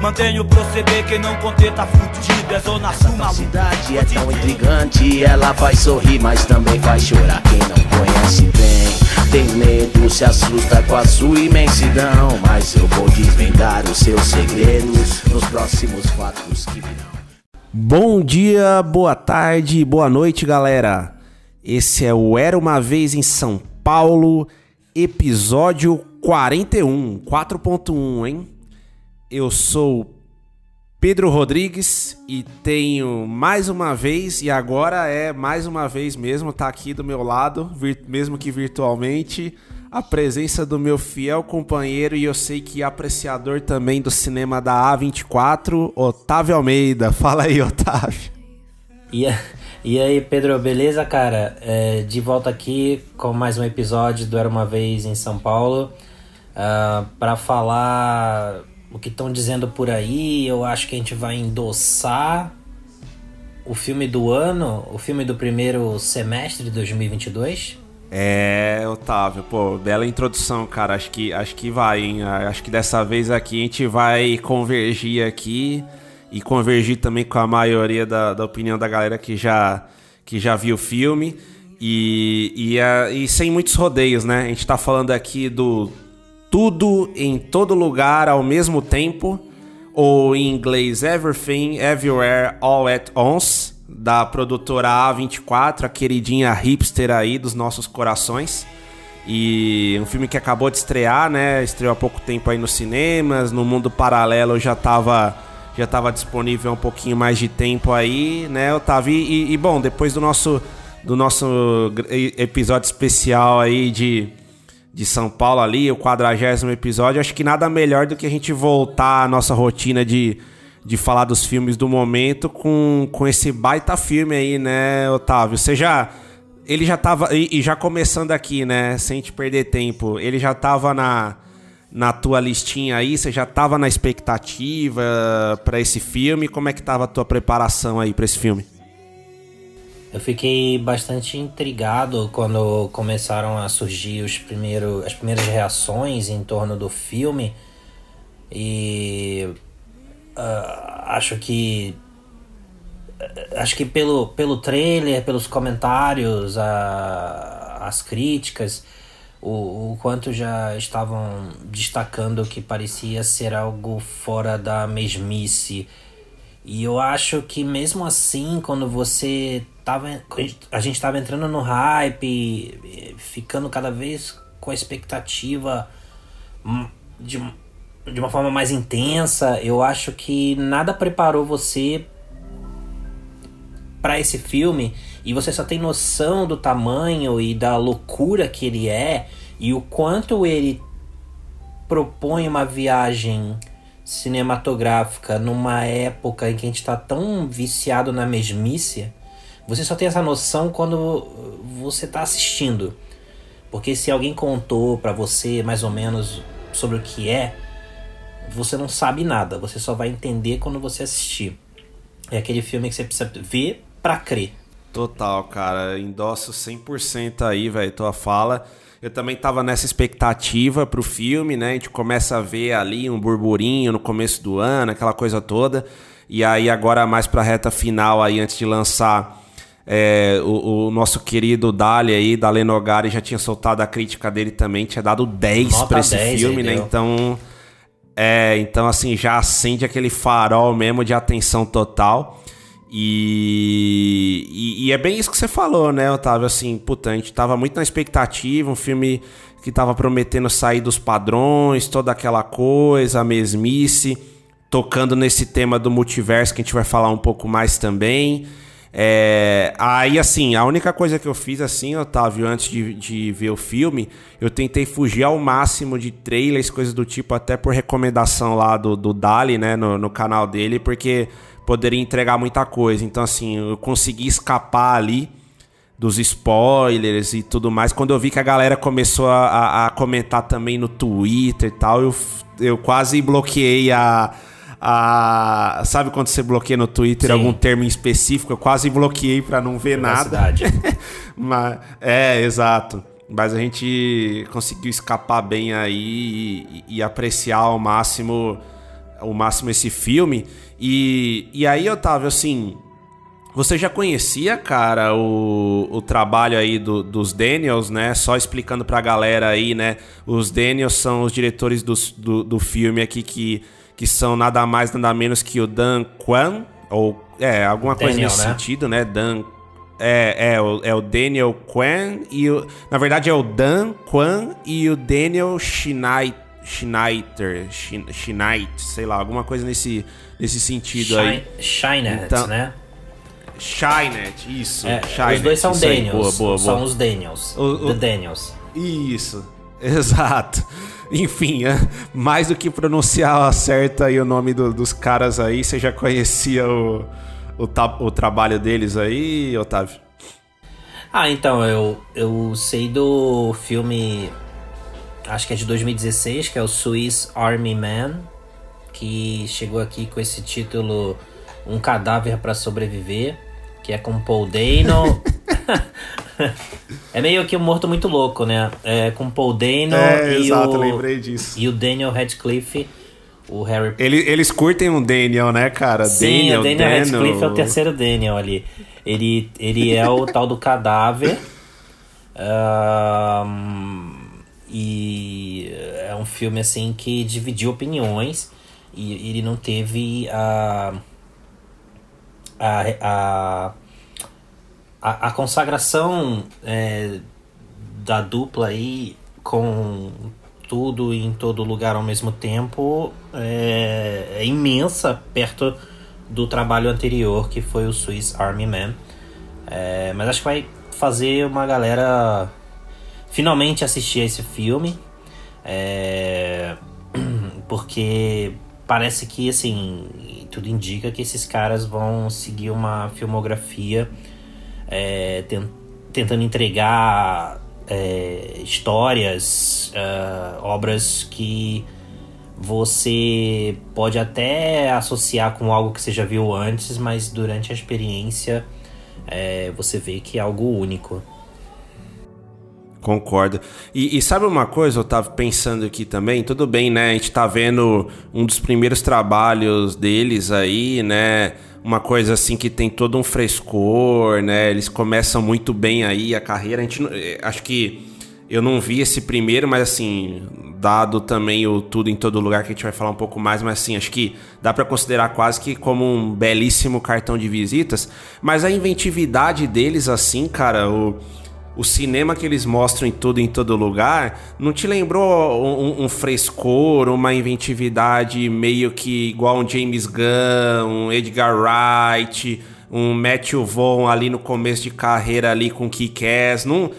Mantenho o proceder, quem não conter tá fudido É zona sul, A maluco cidade é tão intrigante, ela faz sorrir, mas também faz chorar. Quem não conhece bem, tem medo, se assusta com a sua imensidão. Mas eu vou desvendar os seus segredos nos próximos fatos que virão. Bom dia, boa tarde, boa noite, galera. Esse é o Era uma Vez em São Paulo, episódio 41, 4.1, hein? Eu sou Pedro Rodrigues e tenho mais uma vez, e agora é mais uma vez mesmo, tá aqui do meu lado, mesmo que virtualmente, a presença do meu fiel companheiro e eu sei que apreciador também do cinema da A24, Otávio Almeida. Fala aí, Otávio. E, e aí, Pedro, beleza, cara? É, de volta aqui com mais um episódio do Era Uma Vez em São Paulo para pra falar o que estão dizendo por aí. Eu acho que a gente vai endossar o filme do ano, o filme do primeiro semestre de 2022. É, Otávio, pô, bela introdução, cara. Acho que, acho que vai, hein? Acho que dessa vez aqui a gente vai convergir aqui e convergir também com a maioria da, da opinião da galera que já, que já viu o filme. E, e, a- e sem muitos rodeios, né? A gente tá falando aqui do tudo em todo lugar ao mesmo tempo, ou em inglês Everything, Everywhere, All at Once, da produtora A24, a queridinha hipster aí dos nossos corações. E um filme que acabou de estrear, né? Estreou há pouco tempo aí nos cinemas, no mundo paralelo já tava, já tava disponível um pouquinho mais de tempo aí, né, Otávio? E, e, bom, depois do nosso, do nosso episódio especial aí de, de São Paulo ali, o quadragésimo episódio, acho que nada melhor do que a gente voltar à nossa rotina de, de falar dos filmes do momento com, com esse baita filme aí, né, Otávio? Você já... Ele já tava... E, e já começando aqui, né, sem te perder tempo, ele já tava na, na tua listinha aí, você já tava na expectativa pra esse filme? Como é que tava a tua preparação aí pra esse filme? Eu fiquei bastante intrigado quando começaram a surgir os primeiros, as primeiras reações em torno do filme. E ah, acho que acho que pelo, pelo trailer, pelos comentários, a, as críticas, o, o quanto já estavam destacando que parecia ser algo fora da mesmice. E eu acho que mesmo assim, quando você tava. A gente tava entrando no hype, ficando cada vez com a expectativa hum, de, de uma forma mais intensa, eu acho que nada preparou você para esse filme e você só tem noção do tamanho e da loucura que ele é e o quanto ele propõe uma viagem cinematográfica numa época em que a gente está tão viciado na mesmice, você só tem essa noção quando você está assistindo. Porque se alguém contou para você mais ou menos sobre o que é, você não sabe nada, você só vai entender quando você assistir. É aquele filme que você precisa ver pra crer. Total, cara. Endosso 100% aí, velho, tua fala. Eu também tava nessa expectativa pro filme, né? A gente começa a ver ali um burburinho no começo do ano, aquela coisa toda. E aí agora mais pra reta final aí, antes de lançar, é, o, o nosso querido Dali aí, Dali Nogari, já tinha soltado a crítica dele também, tinha dado 10 Nota pra esse 10 filme, né? deu. Então... É, então assim, já acende aquele farol mesmo de atenção total. E, e, e é bem isso que você falou, né, Otávio? Assim, puta, a gente tava muito na expectativa, um filme que tava prometendo sair dos padrões, toda aquela coisa, a mesmice, tocando nesse tema do multiverso que a gente vai falar um pouco mais também. É, aí, assim, a única coisa que eu fiz, assim, Otávio, antes de, de ver o filme, eu tentei fugir ao máximo de trailers, coisas do tipo, até por recomendação lá do, do Dali, né, no, no canal dele, porque poderia entregar muita coisa. Então, assim, eu consegui escapar ali dos spoilers e tudo mais. Quando eu vi que a galera começou a, a, comentar também no Twitter e tal, eu, eu quase bloqueei a. A, sabe quando você bloqueia no Twitter Sim. algum termo em específico? Eu quase bloqueei pra não ver nada. Mas, é, exato. Mas a gente conseguiu escapar bem aí e, e apreciar ao máximo, ao máximo esse filme. E, e aí, Otávio, assim, você já conhecia, cara, o, o trabalho aí do- dos Daniels, né? Só explicando pra galera aí, né? Os Daniels são os diretores dos- do, do filme aqui que, que são nada mais, nada menos que o Dan Kwan, ou é, alguma coisa Daniel, nesse né? sentido, né? Dan. É, é, é o Daniel Kwan e o. Na verdade é o Dan Kwan e o Daniel Schnei- Schneider. Schin- Schneit, sei lá, alguma coisa nesse, nesse sentido aí. Shine, Shineheads, Então- né? Shynet, isso. É, Shynet, os dois são aí, Daniels. Boa, boa, São boa. os Daniels. O- o- Daniels. Isso, exato. Enfim, é, mais do que pronunciar certo aí o nome do- dos caras aí, você já conhecia o, o, o trabalho deles aí, Otávio? Ah, então, eu, eu sei do filme. Acho que é de 2016, que é o Swiss Army Man. Que chegou aqui com esse título Um Cadáver para Sobreviver. Que é com Paul Dano. é meio que um morto muito louco, né? É com Paul Dano É, e, exato, o, lembrei disso. e o Daniel Radcliffe. O Harry Ele- eles curtem um Daniel, né, cara? Sim, Daniel, o Daniel Dano. Radcliffe é o terceiro Daniel ali. Ele, ele é o tal do cadáver. Ahn, e é um filme assim que dividiu opiniões. E ele não teve a. a, a, a, consagração é, da dupla aí com tudo e em todo lugar ao mesmo tempo é, é imensa perto do trabalho anterior que foi o Swiss Army Man. É, mas acho que vai fazer uma galera finalmente assistir a esse filme. É, porque parece que assim tudo indica que esses caras vão seguir uma filmografia é, ten- tentando entregar é, histórias, é, obras que você pode até associar com algo que você já viu antes, mas durante a experiência é, você vê que é algo único. Concordo. E, e sabe uma coisa, eu tava pensando aqui também? Tudo bem, né? A gente tá vendo um dos primeiros trabalhos deles aí, né? Uma coisa assim que tem todo um frescor, né? Eles começam muito bem aí a carreira. A gente, eh, acho que eu não vi esse primeiro, mas assim, dado também o tudo em todo lugar que a gente vai falar um pouco mais, mas assim, acho que dá pra considerar quase que como um belíssimo cartão de visitas. Mas a inventividade deles, assim, cara, o o cinema que eles mostram em tudo em todo lugar, não te lembrou um, um frescor, uma inventividade meio que igual um James Gunn, um Edgar Wright, um Matthew Vaughn ali no começo de carreira ali com Kick-Ass? Não,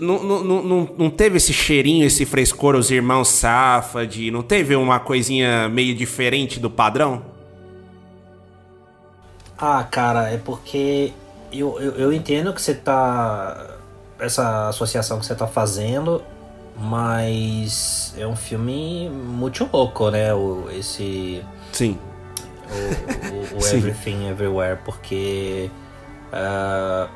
não, não, não, não, teve esse cheirinho, esse frescor, os irmãos Safad? Não teve uma coisinha meio diferente do padrão? Ah, cara, é porque eu, eu, eu entendo que você tá. Essa associação que você tá fazendo, mas é um filme muito louco, né? O, esse. Sim. O, o- o Sim. Everything Everywhere, porque. ah,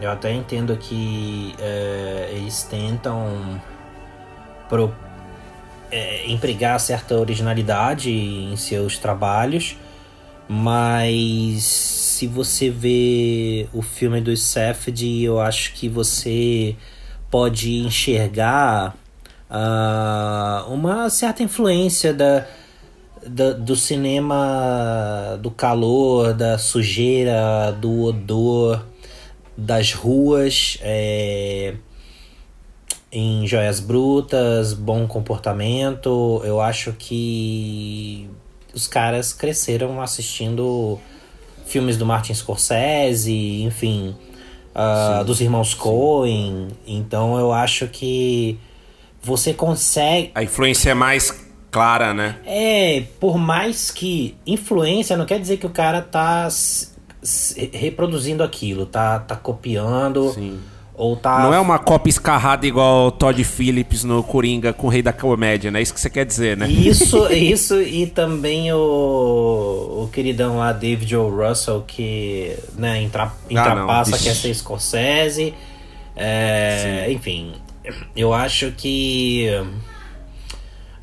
eu até entendo que eh, eles tentam pro, eh, empregar certa originalidade em seus trabalhos, mas se você vê o filme do Safed, eu acho que você pode enxergar ah, uma certa influência da, da- do cinema do calor, da sujeira, do odor, das ruas, é, em Joias Brutas, Bom Comportamento. Eu acho que os caras cresceram assistindo filmes do Martin Scorsese, enfim, ah, dos irmãos Coen. Então eu acho que você consegue. A influência é mais clara, né? É, por mais que influência não quer dizer que o cara tá reproduzindo aquilo, tá, tá copiando. Sim. Ou tá. Não é uma cópia escarrada igual Todd Phillips no Coringa com o Rei da Comédia, né? Isso que você quer dizer, né? Isso, isso e também o, o queridão lá, David O. Russell, que né, entra, ultrapassa Vixe. quer ser Scorsese. É, enfim, eu acho que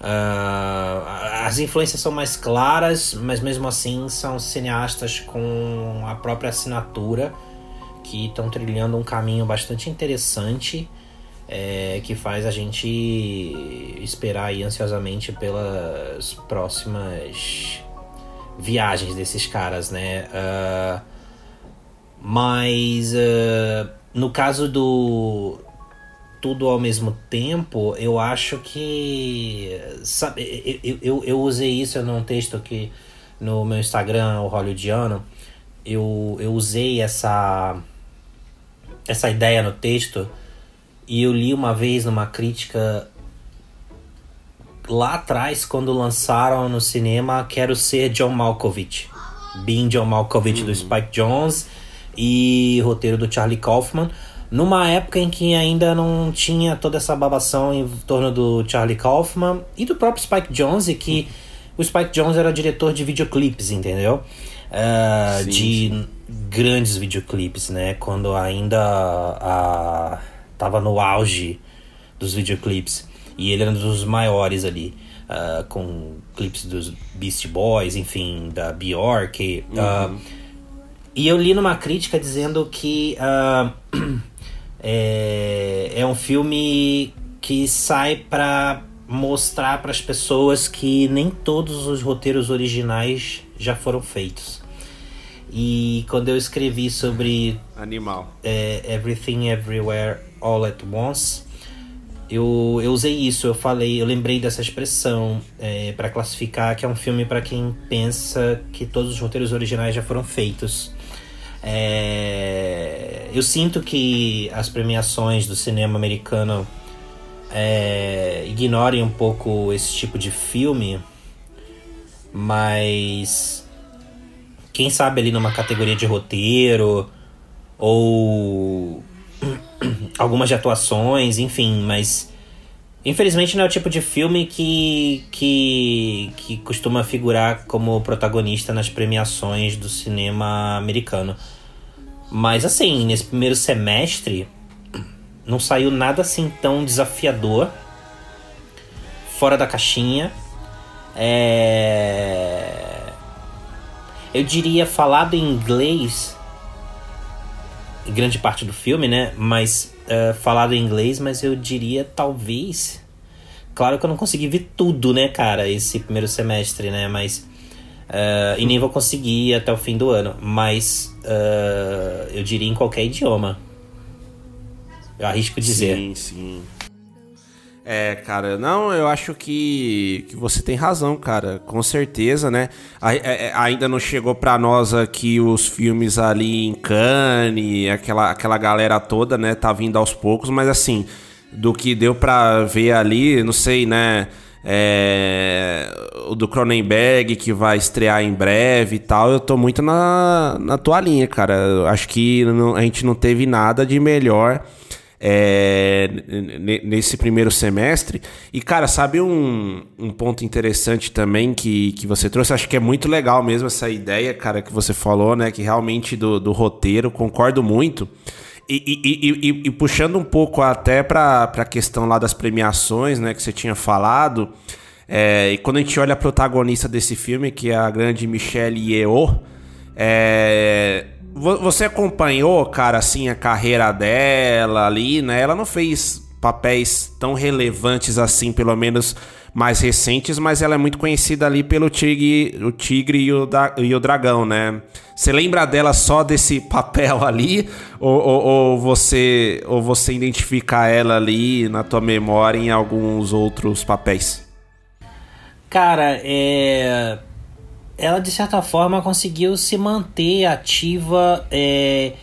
ah, as influências são mais claras, mas mesmo assim são cineastas com a própria assinatura que estão trilhando um caminho bastante interessante é, que faz a gente esperar ansiosamente pelas próximas viagens desses caras, né? Ah, mas ah, no caso do tudo ao mesmo tempo, eu acho que. Sabe, eu, eu, eu usei isso num texto que no meu Instagram, o Hollywoodiano, eu, eu usei essa, essa ideia no texto e eu li uma vez numa crítica lá atrás, quando lançaram no cinema Quero Ser John Malkovich. Being John Malkovich do Spike Jones e roteiro do Charlie Kaufman. Numa época em que ainda não tinha toda essa babação em torno do Charlie Kaufman e do próprio Spike Jones, e que o Spike Jones era diretor de videoclipes, entendeu? Ah, Sim, de grandes videoclipes, né? Quando ainda a, tava no auge dos videoclipes. E ele era um dos maiores ali. ah, com clipes dos Beast Boys, enfim, da Bjork. ah, e eu li numa crítica dizendo que ah, é, é um filme que sai pra mostrar para as pessoas que nem todos os roteiros originais já foram feitos. E quando eu escrevi sobre Animal. é, Everything Everywhere All at Once, eu, eu usei isso, eu falei, eu lembrei dessa expressão é, para classificar que é um filme para quem pensa que todos os roteiros originais já foram feitos. É, eu sinto que as premiações do cinema americano é, ignorem um pouco esse tipo de filme, mas quem sabe ali numa categoria de roteiro ou algumas de atuações, enfim, mas infelizmente não é o tipo de filme que, que, que costuma figurar como protagonista nas premiações do cinema americano. Mas assim, nesse primeiro semestre não saiu nada assim tão desafiador, fora da caixinha. É... Eu diria falado em inglês em grande parte do filme, né? Mas eh, falado em inglês, mas eu diria talvez. Claro que eu não consegui ver tudo, né, cara, esse primeiro semestre, né? Mas. eh, e nem vou conseguir até o fim do ano. Mas eh, eu diria em qualquer idioma. Eu arrisco dizer. Sim, sim. É, cara, não, eu acho que, que você tem razão, cara, com certeza, né? A- é- é- ainda não chegou pra nós aqui os filmes ali em Cannes, aquela, aquela galera toda, né? Tá vindo aos poucos, mas assim, do que deu pra ver ali, não sei, né? É, o do Cronenberg que vai estrear em breve e tal, eu tô muito na, na tua linha, cara. Eu acho que não- a gente não teve nada de melhor é, nesse primeiro semestre. E, cara, sabe um, um ponto interessante também que, que você trouxe? Acho que é muito legal mesmo essa ideia, cara, que você falou, né? Que realmente do, do roteiro, concordo muito. E, e- e- e- puxando um pouco até para a questão lá das premiações, né, que você tinha falado, é, e quando a gente olha a protagonista desse filme, que é a grande Michelle Yeoh, é, você acompanhou, cara, assim, a carreira dela ali, né? Ela não fez papéis tão relevantes assim, pelo menos mais recentes, mas ela é muito conhecida ali pelo Tigre, o Tigre e o, da- e o Dragão, né? Você lembra dela só desse papel ali? Ou, ou- ou você, ou você identifica ela ali na tua memória em alguns outros papéis? Cara, é. Ela de certa forma conseguiu se manter ativa, é,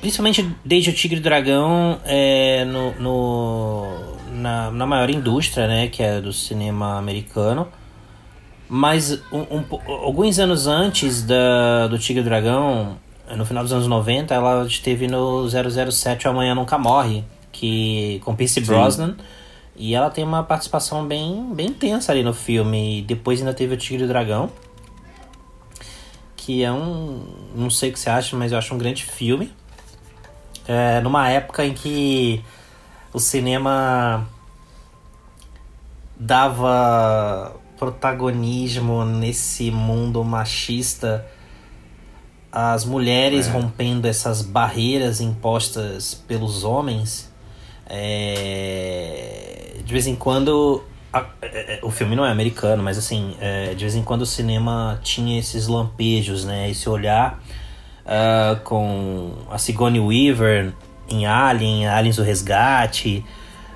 principalmente desde o Tigre e o Dragão, é, no, no- na, na maior indústria, né, que é do cinema americano. Mas um, um, alguns anos antes da, do Tigre e Dragão, no final dos anos 90, ela esteve no 007 O Amanhã Nunca Morre, que, com Pierce Brosnan. E ela tem uma participação bem, bem intensa ali no filme. E depois ainda teve o Tigre e o Dragão. Que é um. Não sei o que você acha, mas eu acho um grande filme. É, numa época em que o cinema dava protagonismo nesse mundo machista, as mulheres é. rompendo essas barreiras impostas pelos homens. É, de vez em quando. A, é, é, o filme não é americano, mas assim, é, de vez em quando o cinema tinha esses lampejos, né? Esse olhar uh, com a Sigourney Weaver em Alien, Aliens o Resgate,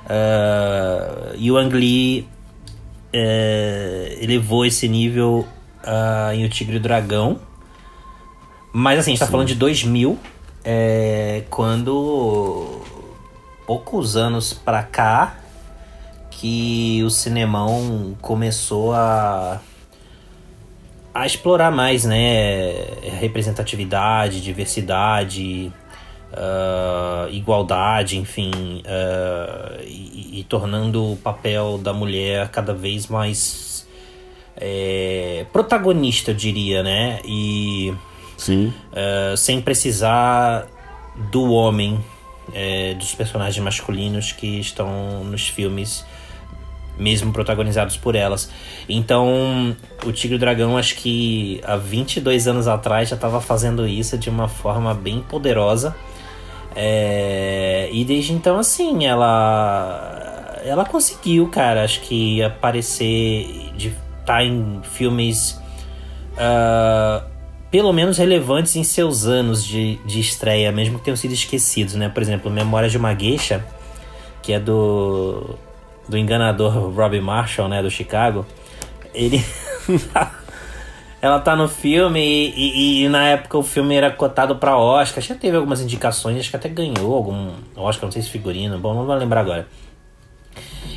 uh, e o Ang Lee é, elevou esse nível uh, em O Tigre e o Dragão. Mas assim, a gente tá Sim. falando de 2000, é, quando poucos anos pra cá que o cinemão começou a a explorar mais, né, representatividade, diversidade, uh, igualdade, enfim, uh, e, e, tornando o papel da mulher cada vez mais é, protagonista, eu diria, né? E Sim. Uh, sem precisar do homem, é, dos personagens masculinos que estão nos filmes mesmo protagonizados por elas. Então, o Tigre e o Dragão, acho que há 22 anos atrás já estava fazendo isso de uma forma bem poderosa. É, e desde então, assim, ela ela conseguiu, cara, acho que aparecer, de estar tá em filmes uh, pelo menos relevantes em seus anos de, de estreia, mesmo que tenham sido esquecidos, né? Por exemplo, Memórias de uma Geisha, que é do, do enganador Robbie Marshall, né, do Chicago. Ele Ela tá no filme e, e, e, na época o filme era cotado pra Oscar. Já teve algumas indicações, acho que até ganhou algum Oscar, não sei se figurino, bom, não vou lembrar agora.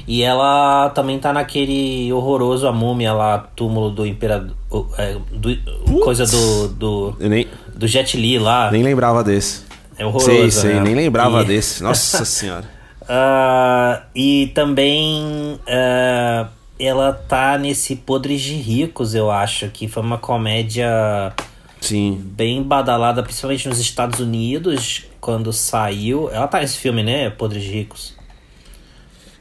E ela também tá naquele horroroso A Múmia lá, túmulo do Imperador. É, do, coisa do. Do, nem, do Jet Li lá. Nem lembrava desse. É horroroso. Sei, sei, né? nem lembrava e... desse. Nossa senhora. Uh, e também. Uh, ela tá nesse Podres de Ricos, eu acho, que foi uma comédia Sim. bem badalada, principalmente nos Estados Unidos, quando saiu. Ela tá nesse filme, né? Podres de Ricos.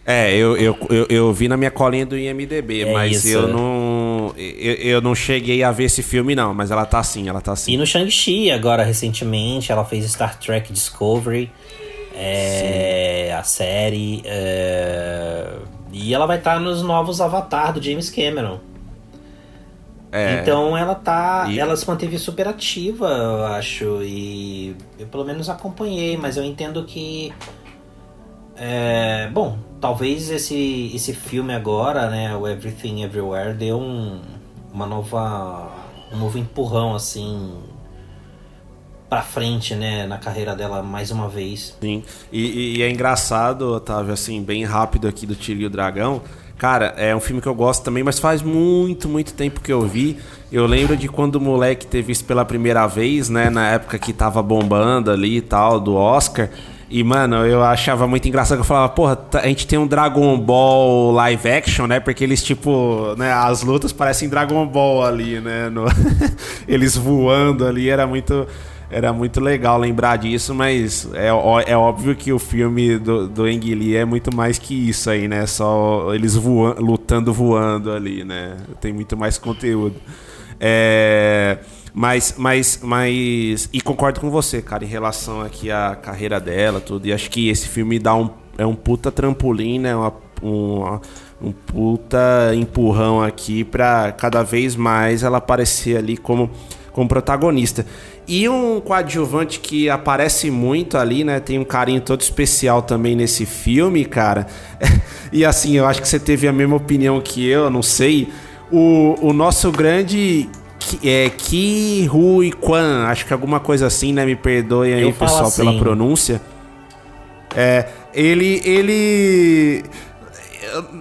É, eu, eu, eu, eu, vi na minha colinha do IMDB, é mas isso. eu não. Eu, eu não cheguei a ver esse filme, não, mas ela tá sim, ela tá sim. E no Shang-Chi, agora, recentemente, ela fez Star Trek Discovery. É, a série. É, e ela vai estar tá nos novos Avatar do James Cameron. É, então ela tá. E... Ela se manteve super ativa, eu acho. E eu pelo menos acompanhei, mas eu entendo que. É, bom, talvez esse, esse filme agora, né, o Everything Everywhere, deu um, uma nova. um novo empurrão, assim, pra frente, né, na carreira dela mais uma vez. Sim, e, e é engraçado, Otávio, assim, bem rápido aqui do Tiro e o Dragão. Cara, é um filme que eu gosto também, mas faz muito, muito tempo que eu vi. Eu lembro de quando o moleque teve isso pela primeira vez, né, na época que tava bombando ali e tal, do Oscar. E, mano, eu achava muito engraçado que eu falava, porra, a gente tem um Dragon Ball live action, né? Porque eles, tipo, né, as lutas parecem Dragon Ball ali, né? No... eles voando ali, era muito era muito legal lembrar disso, mas é, é óbvio que o filme do, do Lee é muito mais que isso aí, né? Só eles voando, lutando voando ali, né? Tem muito mais conteúdo. É, mas, mas, mas. E concordo com você, cara, em relação aqui à carreira dela, tudo. E acho que esse filme dá um. É um puta trampolim, né? Uma, um puta empurrão aqui pra cada vez mais ela aparecer ali como, como protagonista. E um coadjuvante que aparece muito ali, né? Tem um carinho todo especial também nesse filme, cara. e assim, eu acho que você teve a mesma opinião que eu, não sei. O, o nosso grande é, Ki Hui Kwan, acho que alguma coisa assim, né? Me perdoem aí, pessoal, assim. pela pronúncia. É, ele, ele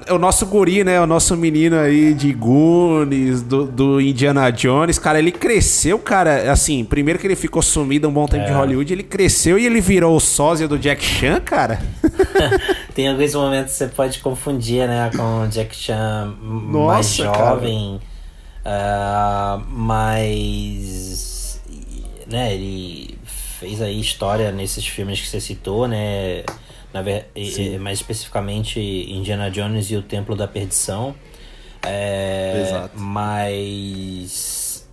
é o nosso guri, né? O nosso menino aí de Goonies, do, do Indiana Jones, cara, ele cresceu, cara, assim, primeiro que ele ficou sumido um bom tempo de Hollywood, ele cresceu e ele virou o sósia do Jack Chan, cara. Tem alguns momentos que você pode confundir, né, com o Jack Chan mais Nossa, cara. Ah, mas né, ele fez aí história nesses filmes que você citou, né, na ver- e- mais especificamente Indiana Jones e o Templo da Perdição. É, Exato. Mas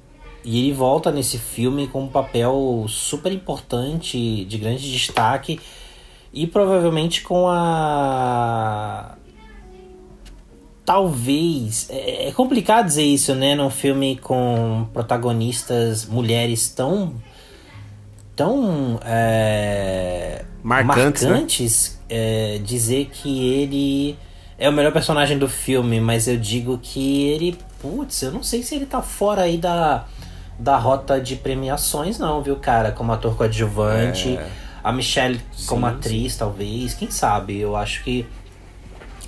e ele volta nesse filme com um papel super importante, de grande destaque, e provavelmente com a. Talvez. É é complicado dizer isso, né? Num filme com protagonistas mulheres tão. tão. é, Marcantes, né? marcantes, é, dizer que ele é o melhor personagem do filme, mas eu digo que ele. Putz, eu não sei se ele tá fora aí da, da rota de premiações, não, viu, cara? Como ator coadjuvante. A Michelle como É. Sim, atriz, talvez. Quem sabe? Eu acho que.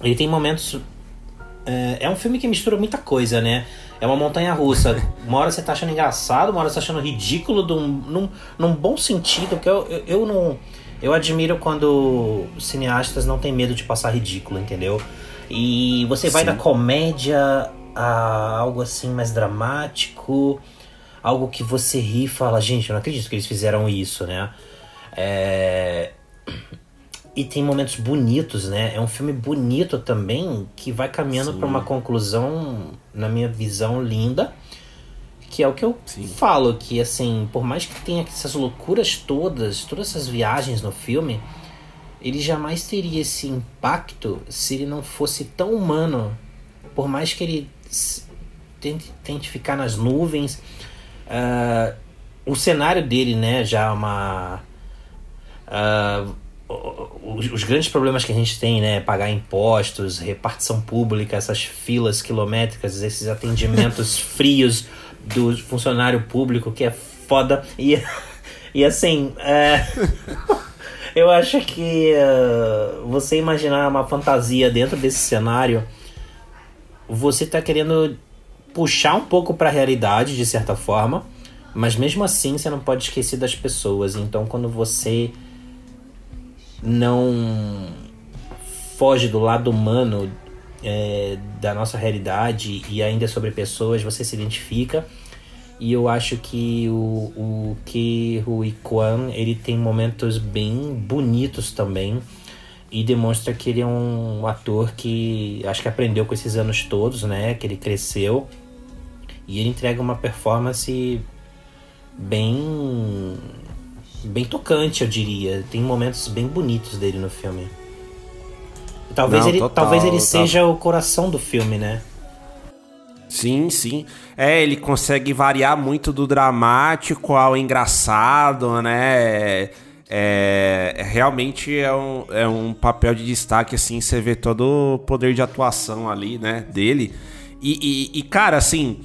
Ele tem momentos. É, é um filme que mistura muita coisa, né? É uma montanha russa. Uma hora você tá achando engraçado, uma hora você tá achando ridículo, num, num, num bom sentido, porque eu, eu, eu não. Eu admiro quando cineastas não têm medo de passar ridículo, entendeu? E você vai Sim. da comédia a algo assim mais dramático, algo que você ri e fala, gente, eu não acredito que eles fizeram isso, né? É, e tem momentos bonitos, né? É um filme bonito também que vai caminhando para uma conclusão, na minha visão, linda. Que é o que eu falo, que assim, por mais que tenha essas loucuras todas, todas essas viagens no filme, ele jamais teria esse impacto se ele não fosse tão humano. Por mais que ele tente, tente ficar nas nuvens. ah, o cenário dele, né, já é uma. ah, os, os grandes problemas que a gente tem, né? Pagar impostos, repartição pública, essas filas quilométricas, esses atendimentos frios do funcionário público, que é foda. E, e assim, é, eu acho que ah, você imaginar uma fantasia dentro desse cenário, você tá querendo puxar um pouco pra realidade, de certa forma, mas mesmo assim você não pode esquecer das pessoas. Então, quando você não foge do lado humano é, da nossa realidade e ainda é sobre pessoas, você se identifica. E eu acho que o, o Ke Huy Kwan, ele tem momentos bem bonitos também. E demonstra que ele é um ator que acho que aprendeu com esses anos todos, né? Que ele cresceu. E ele entrega uma performance bem bem tocante, eu diria. Tem momentos bem bonitos dele no filme. Talvez Não, ele, total, talvez ele total. seja o coração do filme, né? Sim, sim. É, ele consegue variar muito do dramático ao engraçado, né? É, é- realmente é um, é um papel de destaque, assim, você vê todo o poder de atuação ali, né, dele. E, e- e, cara, assim,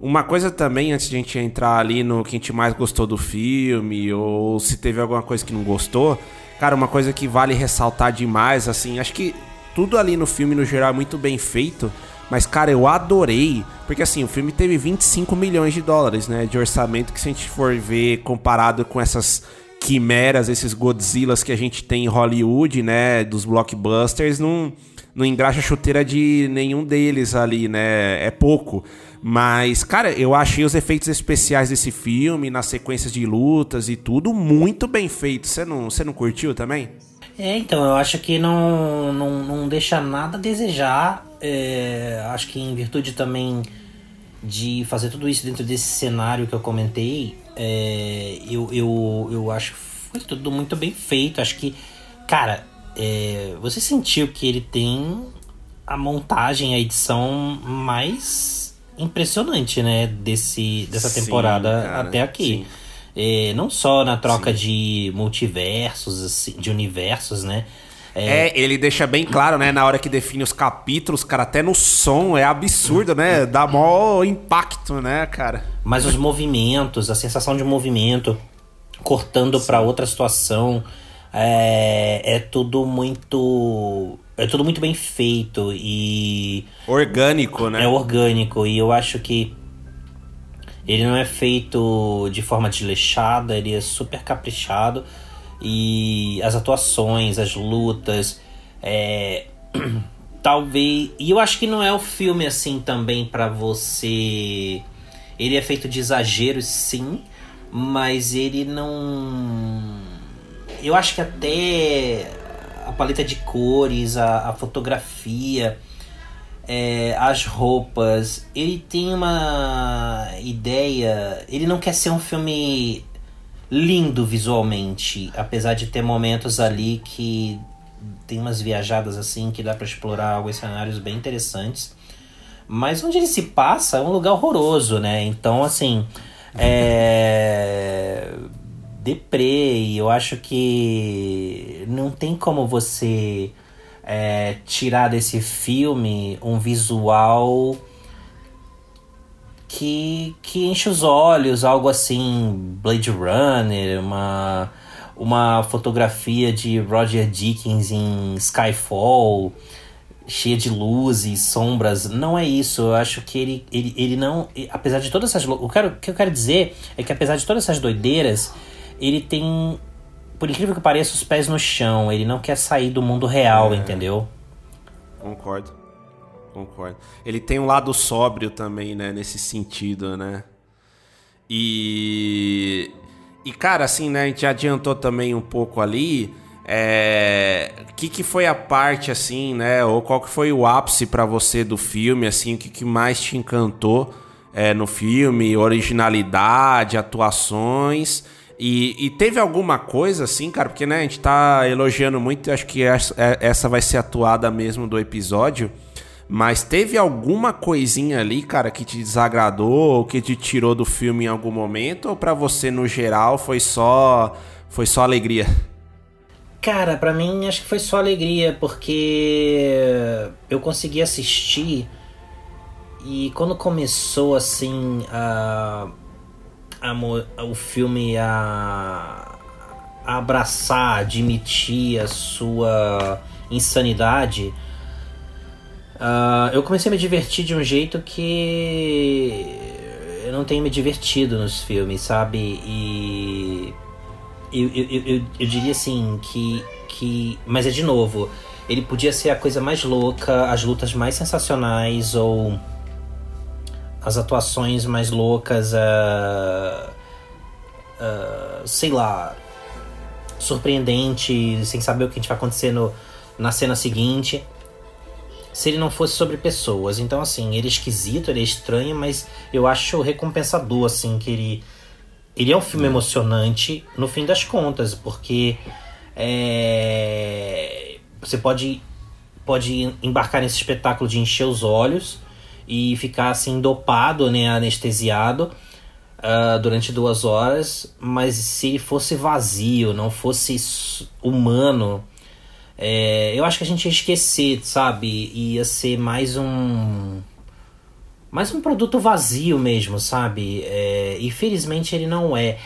uma coisa também, antes de a gente entrar ali no que a gente mais gostou do filme, ou se teve alguma coisa que não gostou, cara, uma coisa que vale ressaltar demais, assim, acho que tudo ali no filme, no geral, é muito bem feito. Mas, cara, eu adorei. Porque, assim, o filme teve 25 milhões de dólares, né? De orçamento, que se a gente for ver comparado com essas quimeras, esses Godzillas que a gente tem em Hollywood, né? Dos blockbusters, não, não engraxa chuteira de nenhum deles ali, né? É pouco. Mas, cara, eu achei os efeitos especiais desse filme, nas sequências de lutas e tudo, muito bem feito. Você não, você não curtiu também? É, então, eu acho que não, não, não deixa nada a desejar. É, acho que em virtude também de fazer tudo isso dentro desse cenário que eu comentei, é, eu, eu, eu acho que foi tudo muito bem feito. Acho que, cara, é, você sentiu que ele tem a montagem, a edição mais impressionante, né? Desse, dessa Sim, temporada cara, até aqui. sim. É, não só na troca de multiversos, assim, de universos, né? É, ele deixa bem claro, né, na hora que define os capítulos, cara, até no som é absurdo, né? Dá maior impacto, né, cara? Mas os movimentos, a sensação de movimento, cortando pra outra situação, é, é tudo muito. É tudo muito bem feito e. Orgânico, né? É orgânico. E eu acho que ele não é feito de forma desleixada, ele é super caprichado. E as atuações, as lutas. É, talvez. E eu acho que não é o filme assim também para você. Ele é feito de exageros, sim, mas ele não. Eu acho que até a paleta de cores, a, a fotografia, é, as roupas, ele tem uma ideia. Ele não quer ser um filme lindo visualmente, apesar de ter momentos ali que tem umas viajadas assim que dá para explorar alguns cenários bem interessantes. Mas onde ele se passa é um lugar horroroso, né? Então, assim, é. Deprê, e eu acho que não tem como você é, tirar desse filme um visual que, que enche os olhos, algo assim, Blade Runner, uma uma fotografia de Roger Dickens em Skyfall, cheia de luzes, sombras. Não é isso. Eu acho que ele, ele, ele não. Apesar de todas essas. O, quero, o que eu quero dizer é que apesar de todas essas doideiras, ele tem. Por incrível que pareça, os pés no chão. Ele não quer sair do mundo real, é. entendeu? Concordo. Concordo. Ele tem um lado sóbrio também, né? Nesse sentido, né? E e, cara, assim, né, a gente adiantou também um pouco ali. É, que que foi a parte assim, né? Ou qual que foi o ápice para você do filme, assim, o que, que mais te encantou é, no filme? Originalidade, atuações. E, e, teve alguma coisa assim, cara? Porque né, a gente tá elogiando muito, acho que essa, é, vai ser atuada mesmo do episódio. Mas teve alguma coisinha ali, cara, que te desagradou ou que te tirou do filme em algum momento? Ou para você, no geral, foi só foi só alegria? Cara, para mim acho que foi só alegria, porque eu consegui assistir e quando começou assim a, a o filme a, a abraçar, admitir a sua insanidade, Uh, eu comecei a me divertir de um jeito que eu não tenho me divertido nos filmes, sabe? E eu, eu, eu, eu, diria assim que, que. Mas é de novo, ele podia ser a coisa mais louca, as lutas mais sensacionais ou as atuações mais loucas, uh, uh, sei lá, surpreendente, sem saber o que vai acontecer no, na cena seguinte se ele não fosse sobre pessoas. Então, assim, ele é esquisito, ele é estranho, mas eu acho recompensador, assim, que ele. Ele é um filme emocionante no fim das contas, porque é, você pode, pode embarcar nesse espetáculo de encher os olhos e ficar assim dopado, né, anestesiado uh, durante duas horas, mas se fosse vazio, não fosse humano, é, eu acho que a gente ia esquecer, sabe? Ia ser mais um. Mais um produto vazio mesmo, sabe? É, e felizmente ele não é.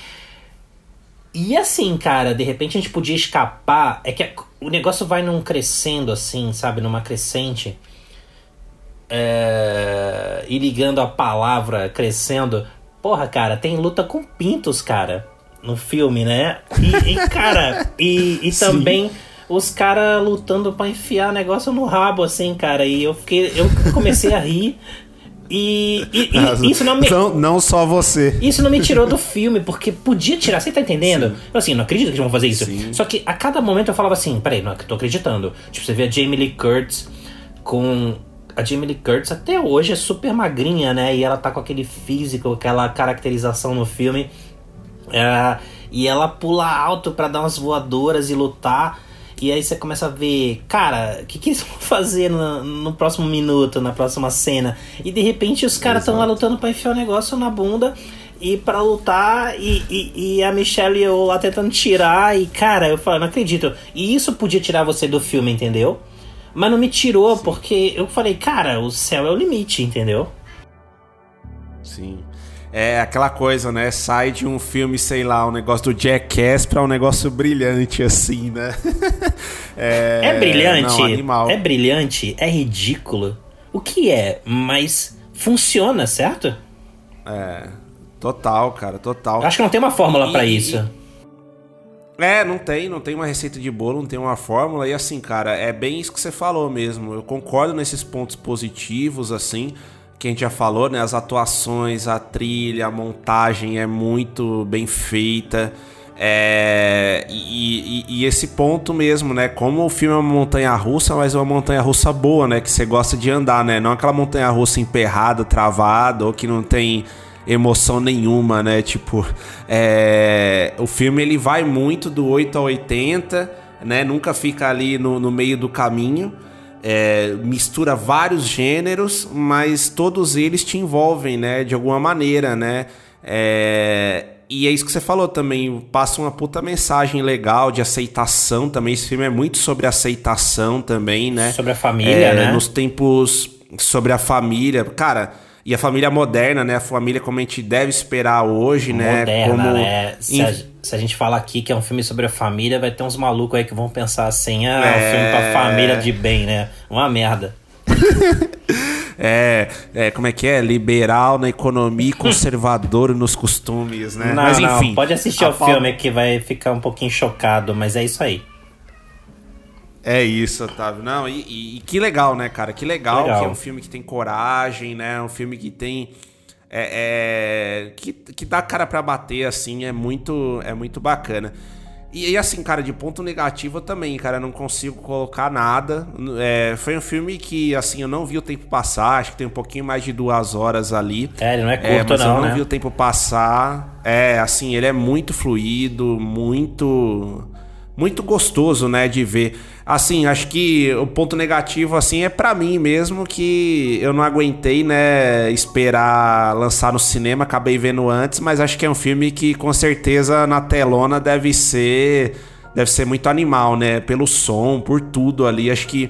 E assim, cara, de repente a gente podia escapar. É que o negócio vai num crescendo assim, sabe? Numa crescente. É, e ligando a palavra crescendo. Porra, cara, tem luta com pintos, cara. No filme, né? E, e cara, e, e também os caras lutando para enfiar negócio no rabo, assim, cara. E eu fiquei. Eu comecei a rir. E, e, e isso não me. Não, não só você. Isso não me tirou do filme, porque podia tirar, você tá entendendo? Sim. Eu assim, não acredito que eles vão fazer isso. Sim. Só que a cada momento eu falava assim, peraí, não, tô acreditando. Tipo, você vê a Jamie Lee Curtis com. A Jamie Lee Curtis até hoje é super magrinha, né? E ela tá com aquele físico, aquela caracterização no filme. É, e ela pula alto para dar umas voadoras e lutar. E aí você começa a ver, cara, o que, que eles vão fazer no, no, próximo minuto, na próxima cena? E de repente os caras estão lá lutando pra enfiar o negócio na bunda e para lutar e, e, e, a Michelle eu lá tentando tirar e cara, eu falo, não acredito. E isso podia tirar você do filme, entendeu? Mas não me tirou Sim. porque eu falei, cara, o céu é o limite, entendeu? Sim. é aquela coisa, né? Sai de um filme, sei lá, um negócio do Jackass pra um negócio brilhante, assim, né? é, é, brilhante. Não, animal. É brilhante, é ridículo. O que é? Mas funciona, certo? É. Total, cara, total. Acho que não tem uma fórmula para isso. É, não tem, não tem uma receita de bolo, não tem uma fórmula. E assim, cara, é bem isso que você falou mesmo. Eu concordo nesses pontos positivos, assim que a gente já falou, né? As atuações, a trilha, a montagem é muito bem feita. É, e, e, e, esse ponto mesmo, né? Como o filme é uma montanha russa, mas é uma montanha russa boa, né? Que você gosta de andar, né? Não aquela montanha russa emperrada, travada, ou que não tem emoção nenhuma, né? Tipo, é, o filme ele vai muito do 8 a 80, né? Nunca fica ali no, no meio do caminho é, mistura vários gêneros, mas todos eles te envolvem, né? De alguma maneira, né? É, e é isso que você falou também, passa uma puta mensagem legal de aceitação também. Esse filme é muito sobre aceitação também, né? Sobre a família, é, né? Nos tempos sobre a família. Cara, e a família moderna, né? A família como a gente deve esperar hoje, moderna, né? Como... né? Se, a, se, a, gente falar aqui que é um filme sobre a família, vai ter uns malucos aí que vão pensar assim, ah, é um filme pra é. família de bem, né? Uma merda. é, é, como é que é? Liberal na economia e conservador nos costumes, né? Não, mas enfim. Não, pode assistir ao filme que vai ficar um pouquinho chocado, mas é isso aí. É isso, Otávio. Não, e, e, e, que legal, né, cara? Que legal, legal, que é um filme que tem coragem, né? Um filme que tem. É, é, que, que dá cara para bater, assim, é muito, é muito bacana. E, e, assim, cara, de ponto negativo também, cara, não consigo colocar nada. É, foi um filme que, assim, eu não vi o tempo passar, acho que tem um pouquinho mais de duas horas ali. É, ele não é curto, é, mas não, eu não né? vi o tempo passar. É, assim, ele é muito fluido, muito muito gostoso, né, de ver. Assim, acho que o ponto negativo assim é para mim mesmo que eu não aguentei, né, esperar lançar no cinema, acabei vendo antes, mas acho que é um filme que com certeza na telona deve ser deve ser muito animal, né, pelo som, por tudo ali. Acho que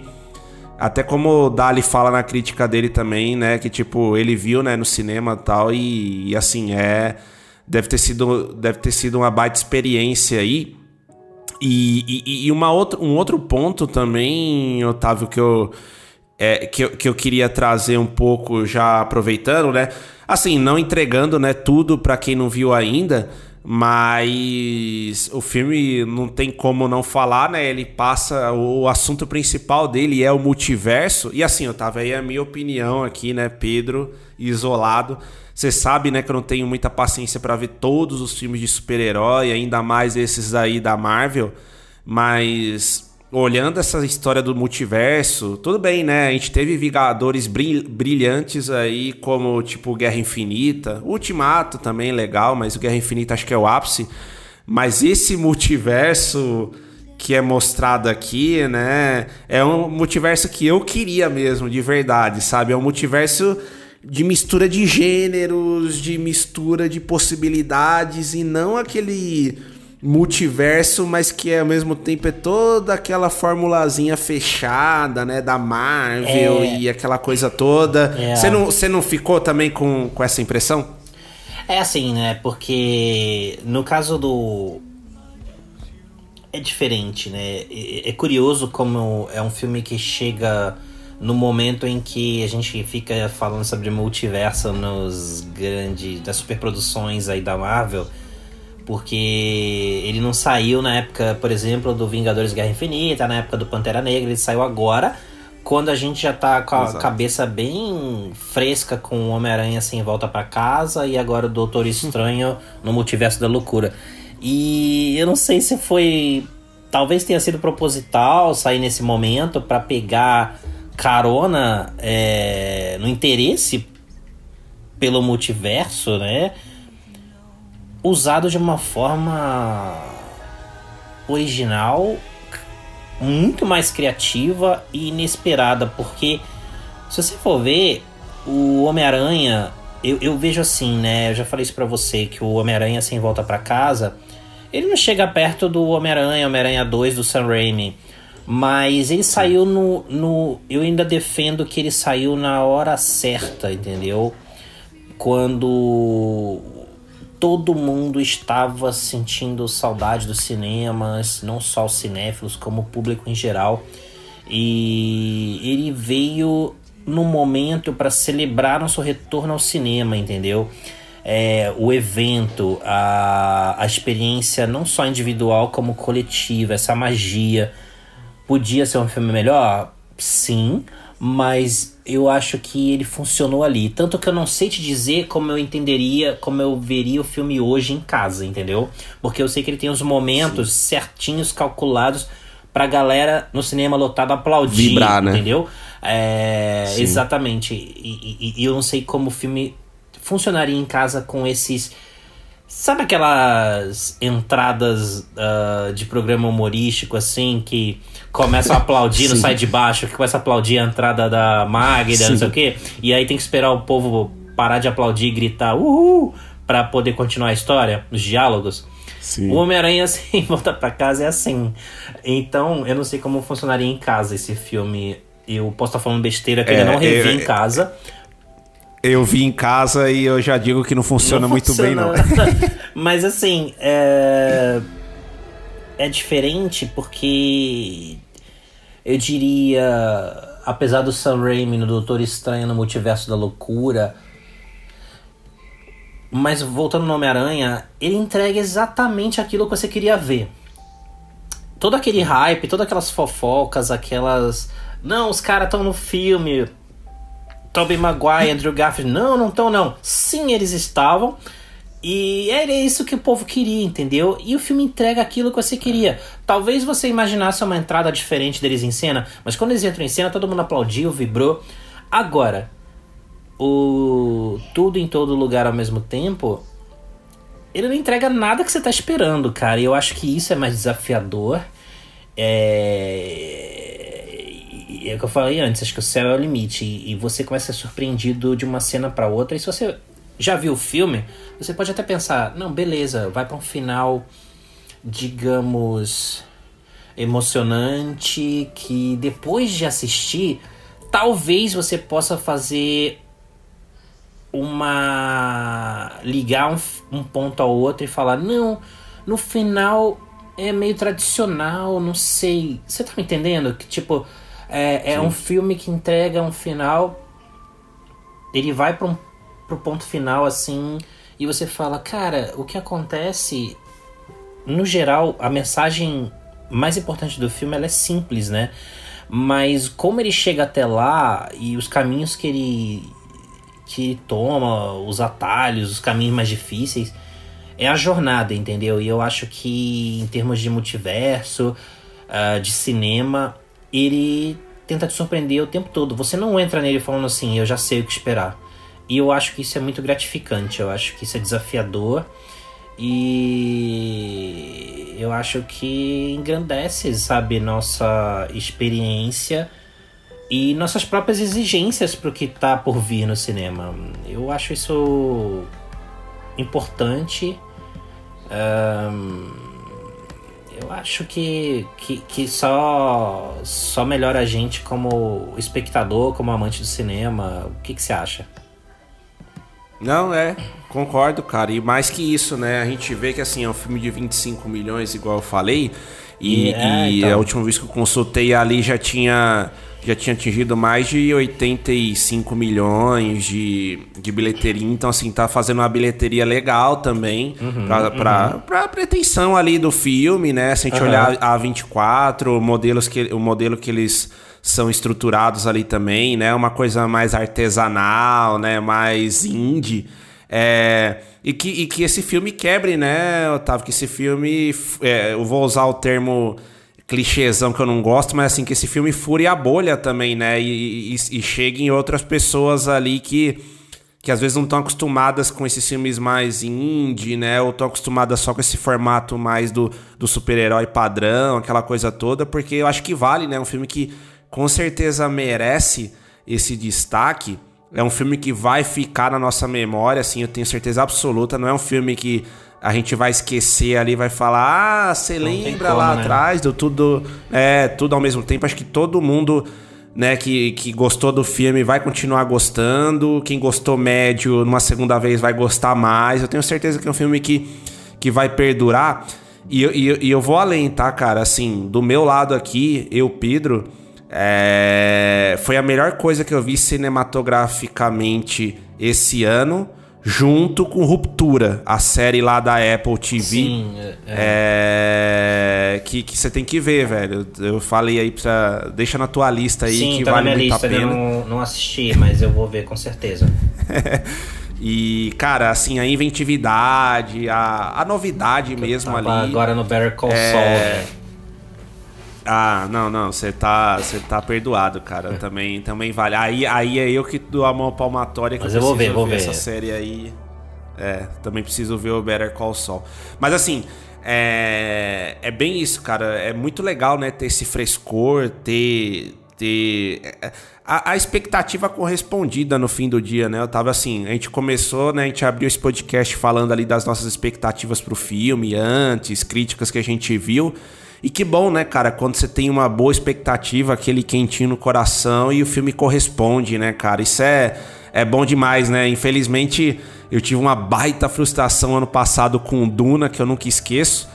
até como o Dali fala na crítica dele também, né, que tipo, ele viu, né, no cinema tal e, e assim, é deve ter sido deve ter sido uma baita experiência aí. E, e, e uma outra, um outro ponto também, Otávio, que eu, é, que, eu, que eu queria trazer um pouco, já aproveitando, né? Assim, não entregando né, tudo para quem não viu ainda, mas o filme não tem como não falar, né? Ele passa. O assunto principal dele é o multiverso. E assim, Otávio, aí é a minha opinião aqui, né, Pedro, isolado. Você sabe, né, que eu não tenho muita paciência para ver todos os filmes de super-herói, ainda mais esses aí da Marvel, mas olhando essa história do multiverso, tudo bem, né? A gente teve Vingadores brilhantes aí, como tipo Guerra Infinita, Ultimato também legal, mas o Guerra Infinita acho que é o ápice. Mas esse multiverso que é mostrado aqui, né? É um multiverso que eu queria mesmo, de verdade, sabe? É um multiverso de mistura de gêneros, de mistura de possibilidades e não aquele multiverso, mas que ao mesmo tempo é toda aquela formulazinha fechada, né, da Marvel é... e aquela coisa toda. É... Você não, você não ficou também com, com essa impressão? É assim, né? Porque no caso do é diferente, né? É curioso como é um filme que chega no momento em que a gente fica falando sobre multiverso nos grandes das superproduções aí da Marvel, porque ele não saiu na época, por exemplo, do Vingadores Guerra Infinita, na época do Pantera Negra, ele saiu agora, quando a gente já tá com a Exato. cabeça bem fresca com o Homem-Aranha sem volta para casa e agora o Doutor Estranho no Multiverso da Loucura. E eu não sei se foi talvez tenha sido proposital sair nesse momento para pegar carona é, no interesse pelo multiverso, né? Usado de uma forma original, muito mais criativa e inesperada, porque se você for ver, o Homem-Aranha, eu, eu vejo assim, né? Eu já falei isso pra você, que o Homem-Aranha sem volta para casa, ele não chega perto do Homem-Aranha, Homem-Aranha 2 do Sam Raimi. Mas ele saiu no, no. Eu ainda defendo que ele saiu na hora certa, entendeu? quando todo mundo estava sentindo saudade dos cinemas, não só os cinéfilos, como o público em geral. E ele veio no momento para celebrar nosso retorno ao cinema, entendeu? É, o evento, a, a experiência não só individual como coletiva, essa magia. Podia ser um filme melhor? Sim, mas eu acho que ele funcionou ali. Tanto que eu não sei te dizer como eu entenderia, como eu veria o filme hoje em casa, entendeu? Porque eu sei que ele tem os momentos Sim. certinhos, calculados pra galera no cinema lotado aplaudir, Vibrar, né? entendeu? É, exatamente. E, e, e eu não sei como o filme funcionaria em casa com esses. Sabe aquelas entradas uh, de programa humorístico assim que começam a aplaudir no sai de baixo, que começa a aplaudir a entrada da Magda, Sim. não sei o quê, e aí tem que esperar o povo parar de aplaudir e gritar uhul para poder continuar a história, os diálogos. Sim. O Homem-Aranha, assim, volta para casa é assim. Então, eu não sei como funcionaria em casa esse filme. Eu posso estar falando besteira que é, eu não revi é, em casa. Eu vi em casa e eu já digo que não funciona, não muito funciona. bem, não. Mas assim, é... é diferente porque eu diria, apesar do Sam Raimi no Doutor Estranho no Multiverso da Loucura, mas voltando no Homem-Aranha, ele entrega exatamente aquilo que você queria ver. Todo aquele hype, todas aquelas fofocas, aquelas. Não, os caras estão no filme. Tobey Maguire, Andrew Garfield. Não, não estão, não. Sim, eles estavam. E era isso que o povo queria, entendeu? E o filme entrega aquilo que você queria. Talvez você imaginasse uma entrada diferente deles em cena, mas quando eles entram em cena, todo mundo aplaudiu, vibrou. Agora, o tudo em todo lugar ao mesmo tempo, ele não entrega nada que você tá esperando, cara. E eu acho que isso é mais desafiador. É... é o que eu falei antes, acho que o céu é o limite. E, você começa a ser surpreendido de uma cena para outra. E se você já viu o filme, você pode até pensar, não, beleza, vai para um final, digamos, emocionante, que depois de assistir, talvez você possa fazer uma ligar um, um ponto ao outro e falar não no final é meio tradicional não sei. Você tá me entendendo? Que tipo é, é um filme que entrega um final ele vai para um pro ponto final assim e você fala cara o que acontece no geral a mensagem mais importante do filme ela é simples né mas como ele chega até lá e os caminhos que ele que toma, os atalhos, os caminhos mais difíceis. É a jornada, entendeu? E eu acho que em termos de multiverso, uh, de cinema, ele tenta te surpreender o tempo todo. Você não entra nele falando assim, eu já sei o que esperar. E eu acho que isso é muito gratificante, eu acho que isso é desafiador. E eu acho que engrandece, sabe, nossa experiência e nossas próprias exigências para o que está por vir no cinema. Eu acho isso importante. Eu acho que, que, que, só, só melhora a gente como espectador, como amante do cinema. O que, que você acha? Não, é, concordo, cara. E mais que isso, né? A gente vê que assim, é um filme de 25 milhões, igual eu falei. E, é, e então. a última vez que eu consultei ali já tinha já tinha atingido mais de 85 milhões de, de bilheteria, então assim, tá fazendo uma bilheteria legal também uhum, pra, pra, uhum. pra pretensão ali do filme, né? Se a gente uhum. olhar a 24, modelos que, o modelo que eles são estruturados ali também, né? Uma coisa mais artesanal, né? Mais indie. É, e, que, e que esse filme quebre, né, Otávio? Que esse filme, é, eu vou usar o termo clichêzão que eu não gosto, mas assim, que esse filme fure a bolha também, né? E, e, e chegue em outras pessoas ali que, que às vezes não estão acostumadas com esses filmes mais indie, né? Ou estão acostumadas só com esse formato mais do, do super-herói padrão, aquela coisa toda, porque eu acho que vale, né? Um filme que com certeza merece esse destaque. É um filme que vai ficar na nossa memória, assim, eu tenho certeza absoluta. Não é um filme que a gente vai esquecer ali, vai falar, ah, você lembra como, lá né? atrás do tudo, é, tudo ao mesmo tempo. Acho que todo mundo né, que, que gostou do filme vai continuar gostando. Quem gostou médio, numa segunda vez, vai gostar mais. Eu tenho certeza que é um filme que, que vai perdurar. E, e, e eu vou além, tá, cara? Assim, do meu lado aqui, eu, Pedro, é... foi a melhor coisa que eu vi cinematograficamente esse ano junto com Ruptura, a série lá da Apple TV. Sim, é, é. é... que, que você tem que ver, velho. Eu falei aí pra. Deixa na tua lista aí Sim, que tá vale na minha lista, a pena. Eu não, não assisti, mas eu vou ver com certeza. e, cara, assim, a inventividade, a, a novidade mesmo ali. Agora no Better Call é... Saul, né? Ah, não, não, você tá, você tá perdoado, cara. Também, também vale. Aí, aí é eu que dou a mão palmatória que Mas eu vou ver, vou ver, ver essa série aí. É, também preciso ver o Better Call Saul. Mas assim, é, é bem isso, cara. É muito legal, né, ter esse frescor, ter ter é, a, a, expectativa correspondida no fim do dia, né? Eu tava assim, a gente começou, né? A gente abriu esse podcast falando ali das nossas expectativas pro filme antes, críticas que a gente viu. E que bom, né, cara, quando você tem uma boa expectativa, aquele quentinho no coração e o filme corresponde, né, cara? Isso é, é bom demais, né? Infelizmente, eu tive uma baita frustração ano passado com Duna, que eu nunca esqueço.